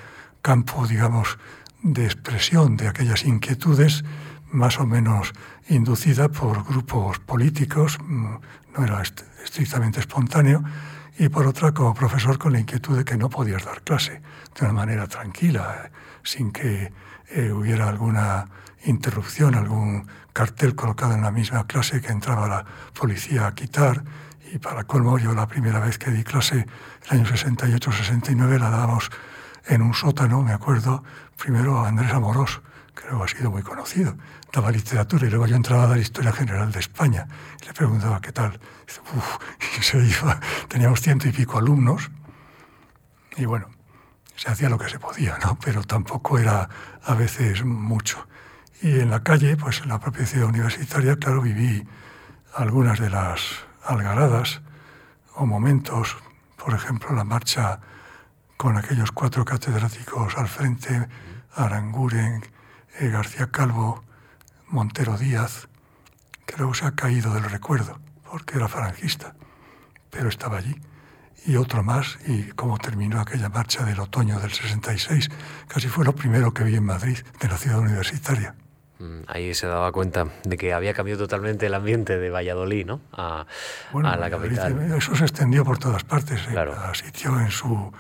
Speaker 2: campo, digamos, de expresión de aquellas inquietudes más o menos inducida por grupos políticos, mm, no era estrictamente espontáneo, y por otra como profesor con la inquietud de que no podías dar clase de una manera tranquila, sin que eh, hubiera alguna interrupción, algún cartel colocado en la misma clase que entraba la policía a quitar y para colmo yo la primera vez que di clase, el año 68-69, la dábamos en un sótano, me acuerdo, primero a Andrés Amorós, que luego ha sido muy conocido, daba literatura y luego yo entraba a dar historia general de España y le preguntaba qué tal. Y, se iba, teníamos ciento y pico alumnos y bueno, se hacía lo que se podía, ¿no? pero tampoco era a veces mucho. Y en la calle, pues en la propia ciudad universitaria, claro, viví algunas de las algaradas o momentos, por ejemplo, la marcha con aquellos cuatro catedráticos al frente, Aranguren, eh, García Calvo, Montero Díaz, que luego se ha caído del recuerdo, porque era farangista, pero estaba allí. y otro más, y cómo terminó aquella marcha del otoño del 66. Casi fue lo primero que vi en Madrid, de la ciudad universitaria.
Speaker 1: Mm, ahí se daba cuenta de que había cambiado totalmente el ambiente de Valladolid, ¿no? A, la capital.
Speaker 2: Eso se extendió por todas partes. ¿eh? Claro. sitio en su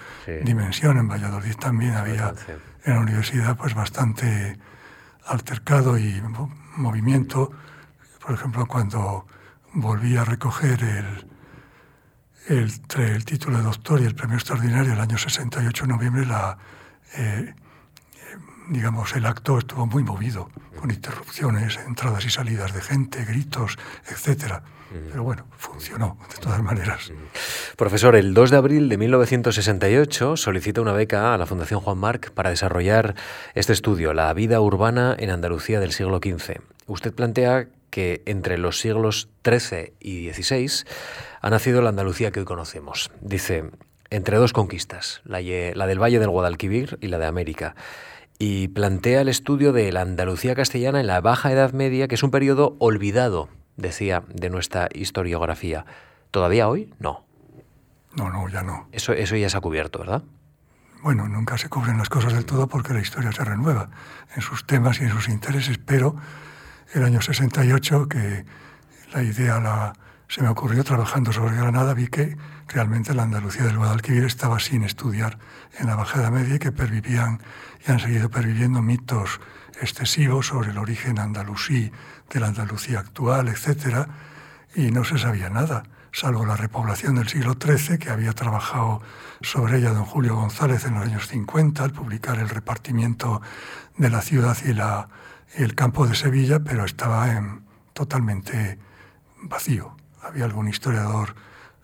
Speaker 2: dimensión. En Valladolid también había en la universidad pues bastante altercado y movimiento. Por ejemplo, cuando volví a recoger el, el, título de doctor y el premio extraordinario el año 68 de noviembre, la, eh, digamos, el acto estuvo muy movido, con interrupciones, entradas y salidas de gente, gritos, etcétera. Pero bueno, funcionó de todas maneras.
Speaker 1: Profesor, el 2 de abril de 1968 solicita una beca a la Fundación Juan Marc para desarrollar este estudio, La vida urbana en Andalucía del siglo XV. Usted plantea que entre los siglos XIII y XVI ha nacido la Andalucía que hoy conocemos. Dice, entre dos conquistas, la, la del Valle del Guadalquivir y la de América y plantea el estudio de la Andalucía castellana en la Baja Edad Media, que es un periodo olvidado, decía, de nuestra historiografía. ¿Todavía hoy? No.
Speaker 2: No, no, ya no.
Speaker 1: Eso, eso ya se ha cubierto, ¿verdad?
Speaker 2: Bueno, nunca se cubren las cosas del todo porque la historia se renueva en sus temas y en sus intereses, pero el año 68, que la idea la, se me ocurrió trabajando sobre Granada, vi que realmente la Andalucía del Guadalquivir estaba sin estudiar en la Bajada Media y que pervivían y han seguido perviviendo mitos excesivos sobre el origen andalusí de la Andalucía actual, etc. Y no se sabía nada, salvo la repoblación del siglo XIII, que había trabajado sobre ella don Julio González en los años 50 al publicar el repartimiento de la ciudad y, la, el campo de Sevilla, pero estaba en, totalmente vacío. Había algún historiador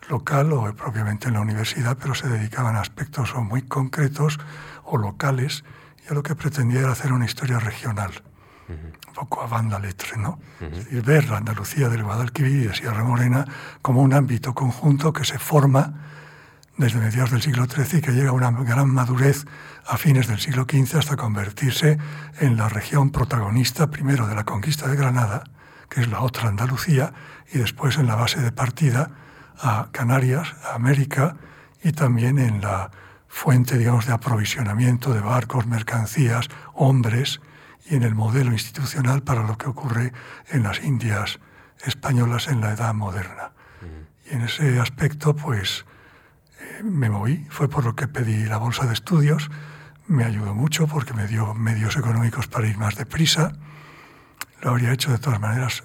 Speaker 2: local o propiamente en la universidad, pero se dedicaban a aspectos muy concretos o locales yo lo que pretendía era hacer una historia regional, un poco a banda letre, ¿no? Es decir, ver la Andalucía del Guadalquivir y de Sierra Morena como un ámbito conjunto que se forma desde mediados del siglo XIII y que llega a una gran madurez a fines del siglo XV hasta convertirse en la región protagonista primero de la conquista de Granada, que es la otra Andalucía, y después en la base de partida a Canarias, a América y también en la fuente, digamos, de aprovisionamiento de barcos, mercancías, hombres, y en el modelo institucional para lo que ocurre en las Indias españolas en la edad moderna. Y en ese aspecto, pues, eh, me moví. Fue por lo que pedí la bolsa de estudios. Me ayudó mucho porque me dio medios económicos para ir más deprisa. Lo habría hecho de todas maneras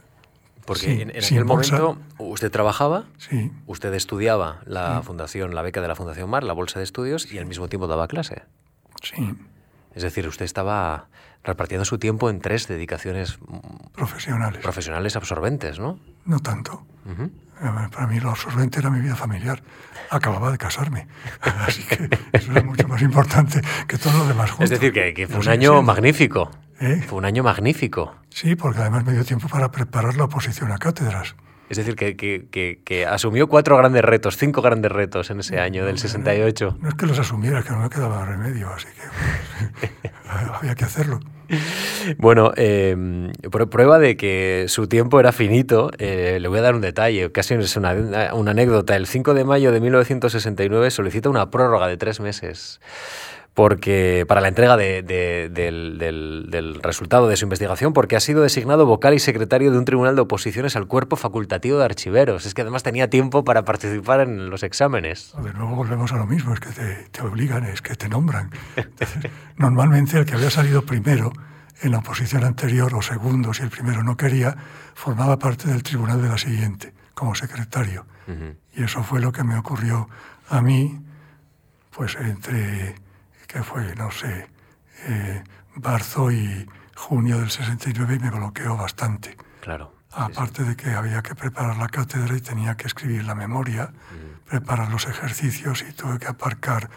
Speaker 1: porque en, aquel momento usted trabajaba,
Speaker 2: sí.
Speaker 1: usted estudiaba la fundación, la beca de la Fundación Mar, la bolsa de estudios, y al mismo tiempo daba clase.
Speaker 2: Sí.
Speaker 1: Es decir, usted estaba repartiendo su tiempo en tres dedicaciones
Speaker 2: profesionales.
Speaker 1: Profesionales absorbentes, ¿no?
Speaker 2: No tanto. Para mí lo absorbente era mi vida familiar. Acababa de casarme. Así que eso era mucho más importante que todo lo demás juntos.
Speaker 1: Es decir, que, fue un año magnífico.
Speaker 2: ¿Eh?
Speaker 1: Fue un año magnífico.
Speaker 2: Sí, porque además me dio tiempo para preparar la oposición a cátedras.
Speaker 1: Es decir, que, que, que, asumió cuatro grandes retos, cinco grandes retos en ese año del 68.
Speaker 2: No es que los asumiera, es que no me quedaba remedio, así que había que hacerlo.
Speaker 1: Bueno, eh, por prueba de que su tiempo era finito, eh, le voy a dar un detalle, casi es una, una anécdota. El 5 de mayo de 1969 solicita una prórroga de tres meses porque para la entrega del, resultado de su investigación, porque ha sido designado vocal y secretario de un tribunal de oposiciones al cuerpo facultativo de archiveros. Es que además tenía tiempo para participar en los exámenes.
Speaker 2: De nuevo volvemos a lo mismo, es que te, obligan, es que te nombran. Normalmente el que había salido primero en la oposición anterior o segundo, si el primero no quería, formaba parte del tribunal de la siguiente, como secretario. Y eso fue lo que me ocurrió a mí, pues entre que fue, no sé, eh, marzo y junio del 69 y me bloqueó bastante.
Speaker 1: Claro.
Speaker 2: Aparte de que había que preparar la cátedra y tenía que escribir la memoria, preparar los ejercicios y tuve que aparcar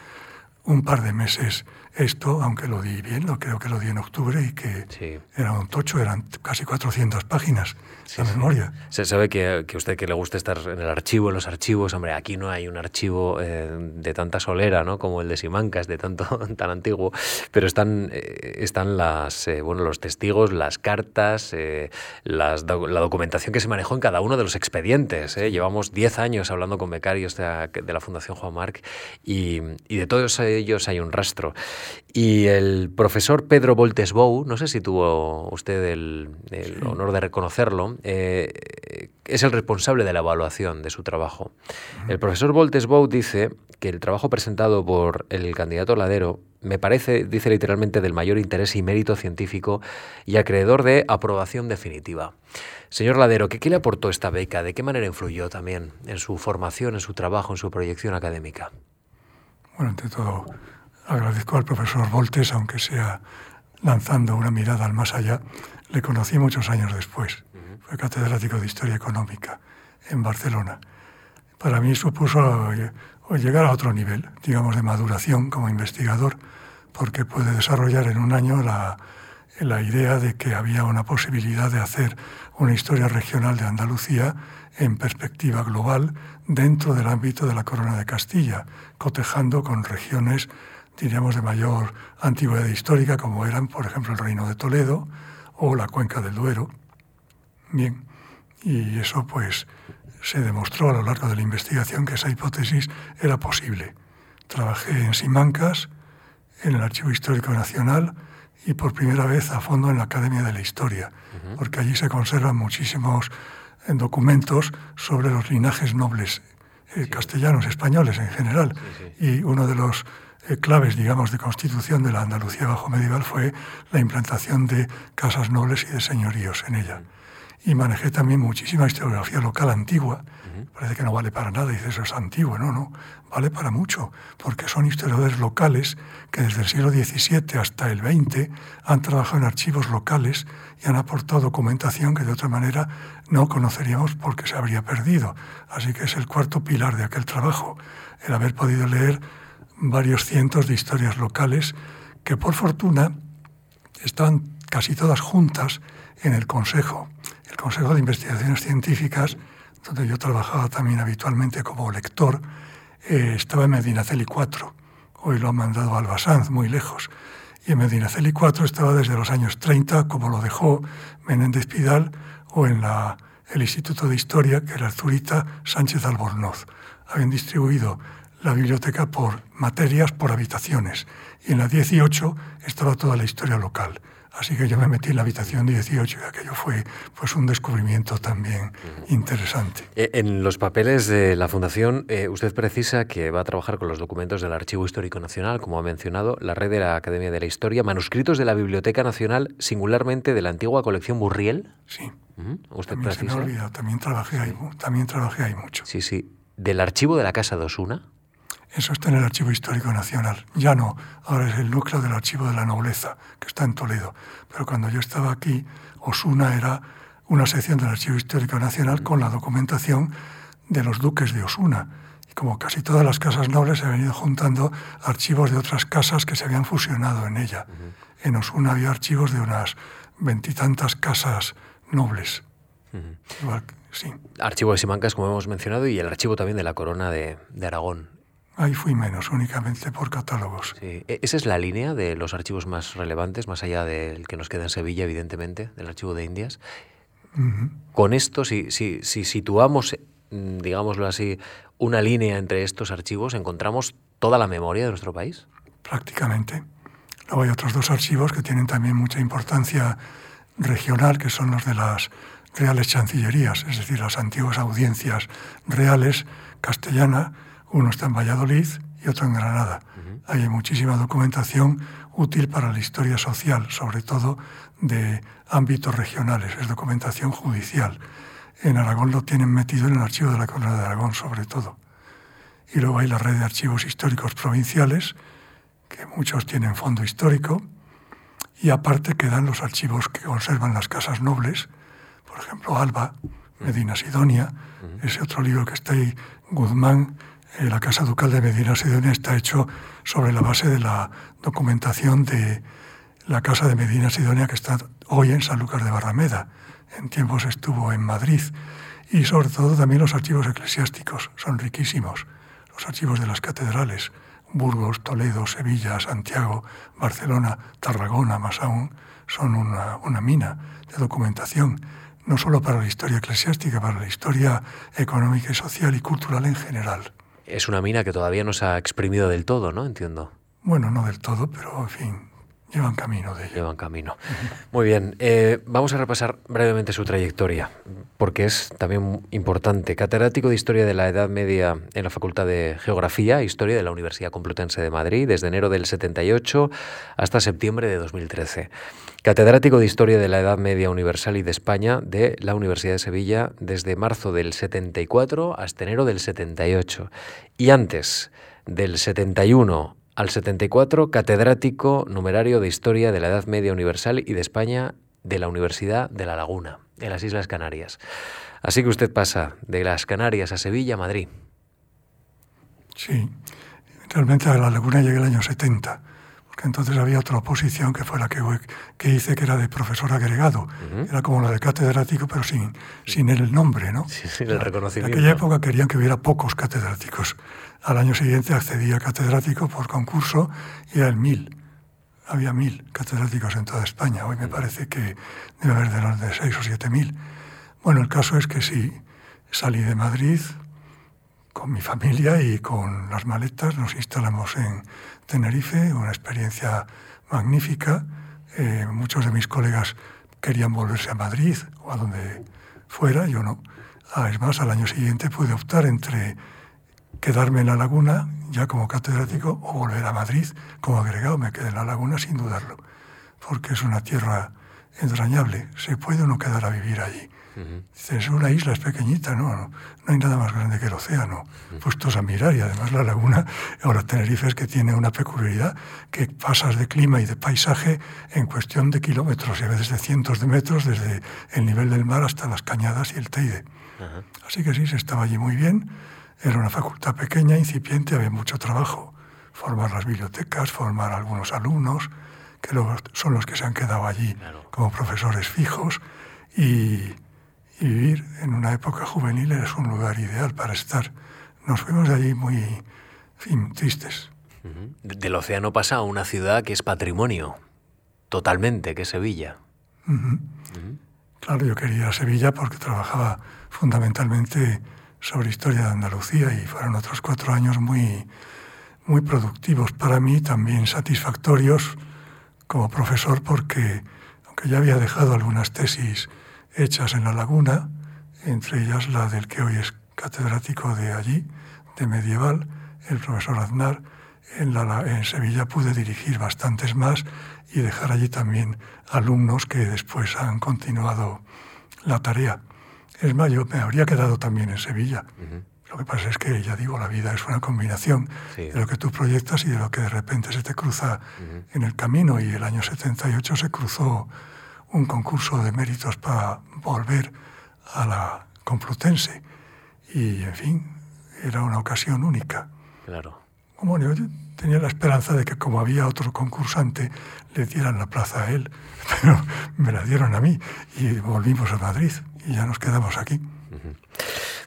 Speaker 2: un par de meses esto, aunque lo di bien, lo creo que lo di en octubre y que era un tocho, eran casi 400 páginas la memoria.
Speaker 1: Se sabe que, que, usted que le gusta estar en el archivo, en los archivos, hombre, aquí no hay un archivo eh, de tanta solera, ¿no? Como el de Simancas, de tanto tan antiguo, pero están eh, están las eh, bueno los testigos, las cartas, las, la documentación que se manejó en cada uno de los expedientes. Llevamos 10 años hablando con becarios de la, de la Fundación Juan Marc y, y de todos ellos hay un rastro. Y el profesor Pedro Voltesbou, no sé si tuvo usted el, honor de reconocerlo, eh, es el responsable de la evaluación de su trabajo. El profesor Voltesbou dice que el trabajo presentado por el candidato Ladero me parece, dice literalmente, del mayor interés y mérito científico y acreedor de aprobación definitiva. Señor Ladero, ¿qué, ¿qué le aportó esta beca? ¿De qué manera influyó también en su formación, en su trabajo, en su proyección académica?
Speaker 2: Bueno, ante todo, Agradezco al profesor Voltes, aunque sea lanzando una mirada al más allá. Le conocí muchos años después. Fue catedrático de Historia Económica en Barcelona. Para mí supuso llegar a otro nivel, digamos, de maduración como investigador, porque puede desarrollar en un año la, la idea de que había una posibilidad de hacer una historia regional de Andalucía en perspectiva global dentro del ámbito de la Corona de Castilla, cotejando con regiones diríamos, de mayor antigüedad histórica, como eran, por ejemplo, el Reino de Toledo o la Cuenca del Duero. Bien, y eso pues se demostró a lo largo de la investigación que esa hipótesis era posible. Trabajé en Simancas, en el Archivo Histórico Nacional y por primera vez a fondo en la Academia de la Historia, porque allí se conservan muchísimos eh, documentos sobre los linajes nobles eh, castellanos, españoles en general. y uno de los claves, digamos, de constitución de la Andalucía bajo medieval fue la implantación de casas nobles y de señoríos en ella. Y manejé también muchísima historiografía local antigua. Parece que no vale para nada, dice eso es antiguo. No, no, vale para mucho, porque son historiadores locales que desde el siglo XVII hasta el XX han trabajado en archivos locales y han aportado documentación que de otra manera no conoceríamos porque se habría perdido. Así que es el cuarto pilar de aquel trabajo, el haber podido leer varios cientos de historias locales que por fortuna estaban casi todas juntas en el Consejo, el Consejo de Investigaciones Científicas, donde yo trabajaba también habitualmente como lector, eh, estaba en Medinaceli 4. Hoy lo han mandado a Albasanz, muy lejos. Y en Medinaceli 4 estaba desde los años 30, como lo dejó Menéndez Pidal, o en el Instituto de Historia, que era Zurita Sánchez Albornoz. Habían distribuido la biblioteca por materias, por habitaciones. Y en la 18 estaba toda la historia local. Así que yo me metí en la habitación 18 y aquello fue pues un descubrimiento también interesante.
Speaker 1: E, en los papeles de la Fundación, eh, usted precisa que va a trabajar con los documentos del Archivo Histórico Nacional, como ha mencionado, la red de la Academia de la Historia, manuscritos de la Biblioteca Nacional, singularmente de la antigua colección Burriel.
Speaker 2: Sí. ¿Usted también precisa? también trabajé, ahí, también trabajé ahí mucho.
Speaker 1: Sí, sí. ¿Del archivo de la Casa de Osuna?
Speaker 2: Eso está en el Archivo Histórico Nacional. Ya no, ahora es el núcleo del Archivo de la Nobleza, que está en Toledo. Pero cuando yo estaba aquí, Osuna era una sección del Archivo Histórico Nacional con la documentación de los duques de Osuna. Y como casi todas las casas nobles, se han venido juntando archivos de otras casas que se habían fusionado en ella. En Osuna había archivos de unas veintitantas casas nobles. sí.
Speaker 1: Archivo de Simancas, como hemos mencionado, y el archivo también de la Corona de Aragón.
Speaker 2: Ahí fui menos, únicamente por catálogos.
Speaker 1: Sí. E, ¿Esa es la línea de los archivos más relevantes, más allá del que nos queda en Sevilla, evidentemente, del archivo de Indias? Con esto, si, si, si situamos, mm, digámoslo así, una línea entre estos archivos, ¿encontramos toda la memoria de nuestro país?
Speaker 2: Prácticamente. Luego hay otros dos archivos que tienen también mucha importancia regional, que son los de las reales chancillerías, es decir, las antiguas audiencias reales castellana uno está en Valladolid y otro en Granada. Hay muchísima documentación útil para la historia social, sobre todo de ámbitos regionales, es documentación judicial. En Aragón lo tienen metido en el archivo de la Corona de Aragón, sobre todo. Y luego hay la red de archivos históricos provinciales, que muchos tienen fondo histórico, y aparte quedan los archivos que conservan las casas nobles, por ejemplo, Alba, Medina Sidonia, ese otro libro que está ahí, Guzmán, la Casa Ducal de Medina Sidonia está hecho sobre la base de la documentación de la Casa de Medina Sidonia que está hoy en San Lucas de Barrameda. En tiempos estuvo en Madrid. Y sobre todo también los archivos eclesiásticos son riquísimos. Los archivos de las catedrales, Burgos, Toledo, Sevilla, Santiago, Barcelona, Tarragona, más aún, son una, una mina de documentación, no solo para la historia eclesiástica, para la historia económica y social y cultural en general.
Speaker 1: Es una mina que todavía no se ha exprimido del todo, ¿no? Entiendo.
Speaker 2: Bueno, no del todo, pero en fin, llevan camino de.
Speaker 1: Llevan camino. Muy bien, eh, vamos a repasar brevemente su trayectoria, porque es también importante. Catedrático de Historia de la Edad Media en la Facultad de Geografía e Historia de la Universidad Complutense de Madrid, desde enero del 78 hasta septiembre de 2013. Catedrático de Historia de la Edad Media Universal y de España de la Universidad de Sevilla desde marzo del 74 hasta enero del 78. Y antes del 71 al 74, catedrático numerario de Historia de la Edad Media Universal y de España de la Universidad de La Laguna, en las Islas Canarias. Así que usted pasa de las Canarias a Sevilla a Madrid.
Speaker 2: Sí, realmente a La Laguna llegué el año 70 que entonces había otra oposición que fue la que, que hice, que era de profesor agregado. Era como la de catedrático, pero sin, sin el nombre, ¿no?
Speaker 1: Sin el reconocimiento.
Speaker 2: En aquella época querían que hubiera pocos catedráticos. Al año siguiente accedí a catedrático por concurso y era el mil. Había mil catedráticos en toda España. Hoy me parece que debe haber de los de seis o siete mil. Bueno, el caso es que sí, salí de Madrid con mi familia y con las maletas nos instalamos en Tenerife, una experiencia magnífica. Eh, muchos de mis colegas querían volverse a Madrid o a donde fuera, yo no. Ah, es más, al año siguiente pude optar entre quedarme en la laguna ya como catedrático o volver a Madrid como agregado. Me quedé en la laguna sin dudarlo, porque es una tierra entrañable. Se puede uno quedar a vivir allí. Es una isla, es pequeñita, ¿no? ¿no? hay nada más grande que el océano. Puestos a mirar y además la laguna, ahora Tenerife es que tiene una peculiaridad, que pasas de clima y de paisaje en cuestión de kilómetros y a veces de cientos de metros desde el nivel del mar hasta las cañadas y el Teide. Así que sí, se estaba allí muy bien. Era una facultad pequeña, incipiente, había mucho trabajo. Formar las bibliotecas, formar algunos alumnos, que luego son los que se han quedado allí como profesores fijos. Y, y vivir en una época juvenil es un lugar ideal para estar. Nos fuimos de allí muy fin, tristes.
Speaker 1: Del océano pasa a una ciudad que es patrimonio, totalmente, que es Sevilla.
Speaker 2: Claro, yo quería ir a Sevilla porque trabajaba fundamentalmente sobre historia de Andalucía y fueron otros cuatro años muy, muy productivos para mí, también satisfactorios como profesor porque, aunque ya había dejado algunas tesis hechas en la laguna, entre ellas la del que hoy es catedrático de allí, de medieval, el profesor Aznar. En, la, en Sevilla pude dirigir bastantes más y dejar allí también alumnos que después han continuado la tarea. Es más, yo me habría quedado también en Sevilla. Lo que pasa es que, ya digo, la vida es una combinación de lo que tú proyectas y de lo que de repente se te cruza en el camino. Y el año 78 se cruzó un concurso de méritos para volver a la Complutense. Y, en fin, era una ocasión única.
Speaker 1: Claro.
Speaker 2: Como yo tenía la esperanza de que como había otro concursante, le dieran la plaza a él, pero me la dieron a mí y volvimos a Madrid y ya nos quedamos aquí.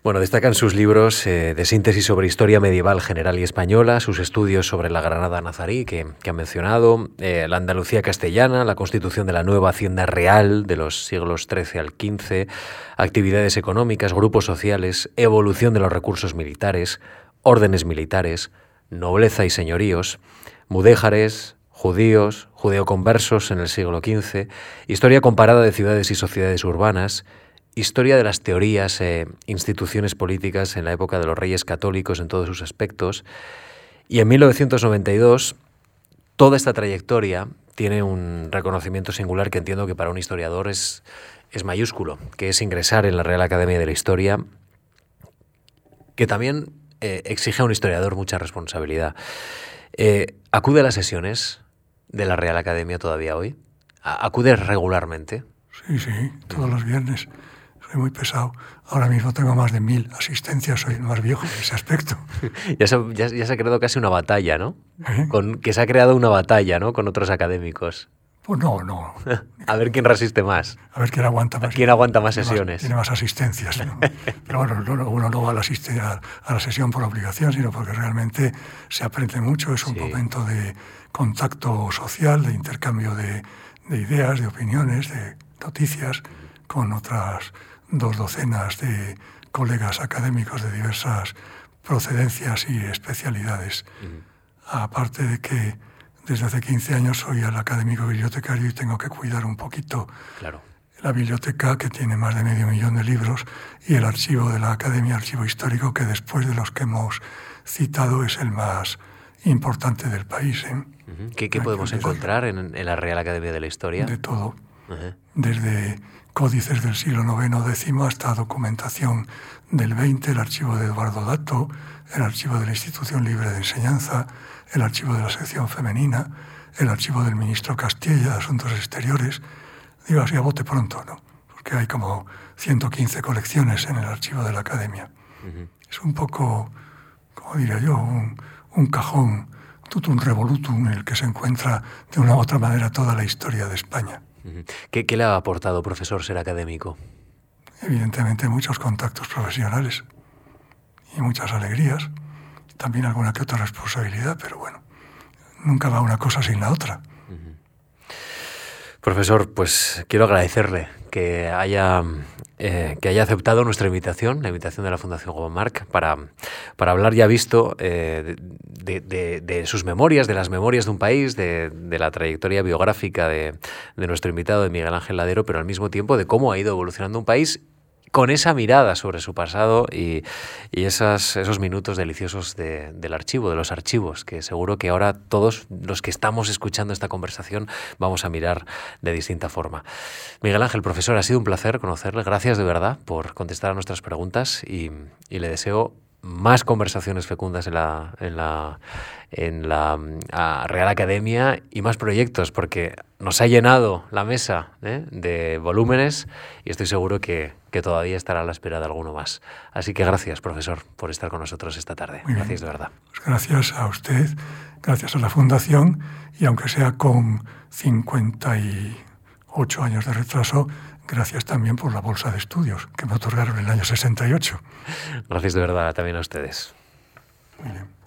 Speaker 1: Bueno, destacan sus libros eh, de síntesis sobre historia medieval general y española, sus estudios sobre la Granada nazarí que, que han mencionado, eh, la Andalucía castellana, la constitución de la nueva Hacienda Real de los siglos XIII al XV, actividades económicas, grupos sociales, evolución de los recursos militares, órdenes militares, nobleza y señoríos, mudéjares, judíos, judeoconversos en el siglo XV, historia comparada de ciudades y sociedades urbanas, historia de las teorías e instituciones políticas en la época de los reyes católicos en todos sus aspectos. Y en 1992, toda esta trayectoria tiene un reconocimiento singular que entiendo que para un historiador es, es mayúsculo, que es ingresar en la Real Academia de la Historia, que también eh, exige a un historiador mucha responsabilidad. Eh, ¿Acude a las sesiones de la Real Academia todavía hoy? ¿Acude regularmente?
Speaker 2: Sí, sí, todos los viernes soy muy pesado. Ahora mismo tengo más de mil asistencias, soy el más viejo en ese aspecto.
Speaker 1: ya, se, ya, se, ha creado casi una batalla, ¿no?
Speaker 2: ¿Eh?
Speaker 1: Con, que se ha creado una batalla, ¿no? Con otros académicos.
Speaker 2: Pues no, no.
Speaker 1: a ver quién resiste más.
Speaker 2: A ver quién aguanta más.
Speaker 1: ¿Quién aguanta más sesiones?
Speaker 2: Tiene más, asistencias. Pero bueno, uno no va a la, a, la, sesión por obligación, sino porque realmente se aprende mucho. Es un momento de contacto social, de intercambio de, de ideas, de opiniones, de noticias con otras dos docenas de colegas académicos de diversas procedencias y especialidades. Aparte de que desde hace 15 años soy el académico bibliotecario y tengo que cuidar un poquito
Speaker 1: claro.
Speaker 2: la biblioteca que tiene más de medio millón de libros y el archivo de la Academia Archivo Histórico que después de los que hemos citado es el más importante del país. ¿eh?
Speaker 1: ¿Qué, podemos encontrar en, la Real Academia de la Historia?
Speaker 2: De todo. Desde códices del siglo IX X hasta documentación del XX, el archivo de Eduardo Dato, el archivo de la Institución Libre de Enseñanza, el archivo de la sección femenina, el archivo del ministro Castilla de Asuntos Exteriores. Digo así a bote pronto, ¿no? Porque hay como 115 colecciones en el archivo de la Academia. Es un poco, como diría yo, un, un cajón, tutum revolutum, en el que se encuentra de una u otra manera toda la historia de España.
Speaker 1: ¿Qué, le ha aportado, profesor, ser académico?
Speaker 2: Evidentemente muchos contactos profesionales y muchas alegrías, también alguna que otra responsabilidad, pero bueno, nunca va una cosa sin la otra.
Speaker 1: Profesor, pues quiero agradecerle que haya, eh, que haya aceptado nuestra invitación, la invitación de la Fundación Gobomarc, para, para hablar ya visto eh, de, sus memorias, de las memorias de un país, de, la trayectoria biográfica de, nuestro invitado, de Miguel Ángel Ladero, pero al mismo tiempo de cómo ha ido evolucionando un país con esa mirada sobre su pasado y, esas, esos minutos deliciosos del archivo, de los archivos, que seguro que ahora todos los que estamos escuchando esta conversación vamos a mirar de distinta forma. Miguel Ángel, profesor, ha sido un placer conocerle. Gracias de verdad por contestar a nuestras preguntas y, y le deseo más conversaciones fecundas en la, en la, en la Real Academia y más proyectos, porque nos ha llenado la mesa ¿eh? de volúmenes y estoy seguro que, que, todavía estará a la espera de alguno más. Así que gracias, profesor, por estar con nosotros esta tarde. gracias de verdad.
Speaker 2: Pues gracias a usted, gracias a la Fundación y aunque sea con 58 años de retraso, Gracias también por la bolsa de estudios que me otorgaron en el año 68.
Speaker 1: Gracias de verdad también a ustedes.
Speaker 2: Muy bien.